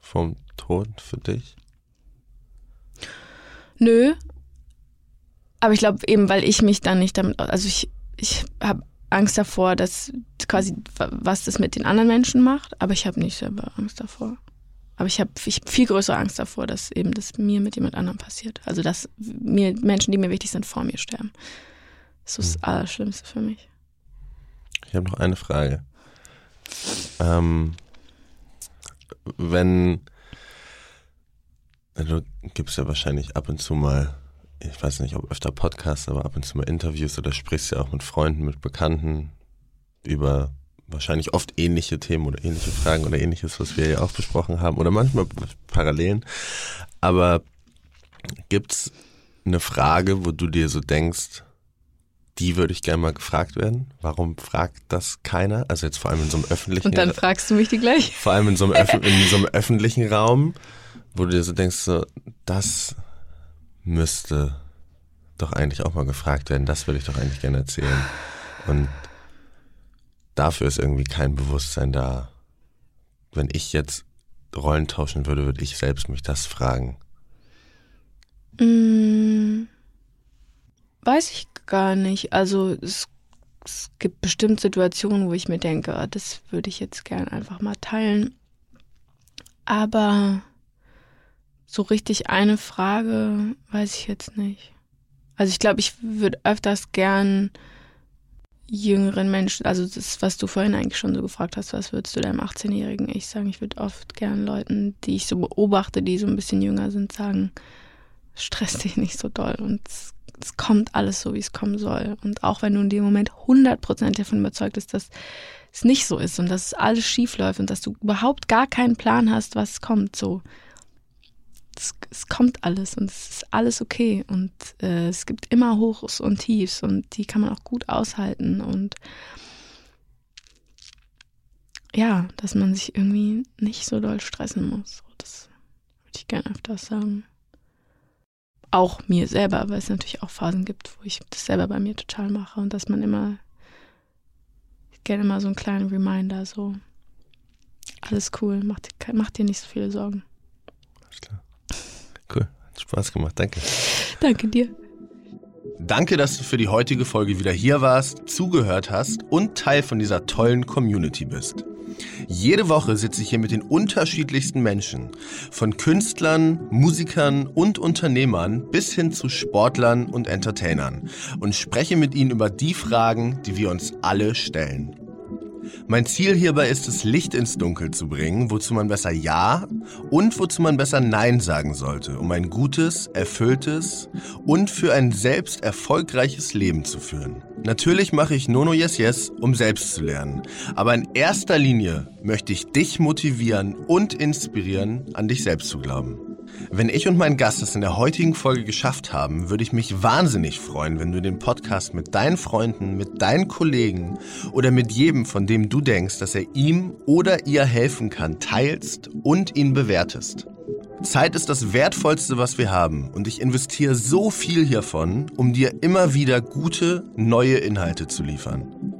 vom Tod für dich? Nö. Aber ich glaube eben, weil ich mich dann nicht damit, also ich, ich habe Angst davor, dass quasi, was das mit den anderen Menschen macht, aber ich habe nicht selber Angst davor. Aber ich habe ich hab viel größere Angst davor, dass eben das mir mit jemand anderem passiert. Also dass mir Menschen, die mir wichtig sind, vor mir sterben. Das ist das hm. Allerschlimmste für mich. Ich habe noch eine Frage. Ähm, wenn du gibst ja wahrscheinlich ab und zu mal ich weiß nicht, ob öfter Podcasts, aber ab und zu mal Interviews oder sprichst ja auch mit Freunden, mit Bekannten über wahrscheinlich oft ähnliche Themen oder ähnliche Fragen oder ähnliches, was wir ja auch besprochen haben oder manchmal Parallelen. Aber gibt's eine Frage, wo du dir so denkst, die würde ich gerne mal gefragt werden. Warum fragt das keiner? Also jetzt vor allem in so einem öffentlichen Und dann fragst du mich die gleich? Vor allem in so einem, in so einem öffentlichen Raum, wo du dir so denkst, so, das müsste doch eigentlich auch mal gefragt werden. Das will ich doch eigentlich gerne erzählen. Und dafür ist irgendwie kein Bewusstsein da. Wenn ich jetzt Rollen tauschen würde, würde ich selbst mich das fragen. Hm, weiß ich gar nicht. Also es, es, gibt bestimmt Situationen, wo ich mir denke, ah, das würde ich jetzt gern einfach mal teilen. Aber so richtig eine Frage weiß ich jetzt nicht. Also ich glaube, ich würde öfters gern jüngeren Menschen, also das, was du vorhin eigentlich schon so gefragt hast, was würdest du deinem 18-jährigen Ich sagen? Ich würde oft gern Leuten, die ich so beobachte, die so ein bisschen jünger sind, sagen, stress dich nicht so doll und es, es kommt alles so, wie es kommen soll. Und auch wenn du in dem Moment 100% davon überzeugt bist, dass es nicht so ist und dass alles schief läuft und dass du überhaupt gar keinen Plan hast, was kommt, so es, es, kommt alles und es ist alles okay und äh, es gibt immer Hochs und Tiefs und die kann man auch gut aushalten und ja, dass man sich irgendwie nicht so doll stressen muss. Das würde ich gerne öfters sagen. Auch mir selber, weil es natürlich auch Phasen gibt, wo ich das selber bei mir total mache und dass man immer gerne mal so einen kleinen Reminder, so alles cool, mach dir, mach dir nicht so viele Sorgen. Alles klar. Cool. Hat Spaß gemacht. Danke. Danke dir. Danke, dass du für die heutige Folge wieder hier warst, zugehört hast und Teil von dieser tollen Community bist. Jede Woche sitze ich hier mit den unterschiedlichsten Menschen, von Künstlern, Musikern und Unternehmern bis hin zu Sportlern und Entertainern und spreche mit ihnen über die Fragen, die wir uns alle stellen. Mein Ziel hierbei ist es, Licht ins Dunkel zu bringen, wozu man besser Ja und wozu man besser Nein sagen sollte, um ein gutes, erfülltes und für ein selbst erfolgreiches Leben zu führen. Natürlich mache ich Nono Yes Yes, um selbst zu lernen. Aber in erster Linie möchte ich dich motivieren und inspirieren, an dich selbst zu glauben. Wenn ich und mein Gast es in der heutigen Folge geschafft haben, würde ich mich wahnsinnig freuen, wenn du den Podcast mit deinen Freunden, mit deinen Kollegen oder mit jedem, von dem du denkst, dass er ihm oder ihr helfen kann, teilst und ihn bewertest. Zeit ist das Wertvollste, was wir haben und ich investiere so viel hiervon, um dir immer wieder gute, neue Inhalte zu liefern.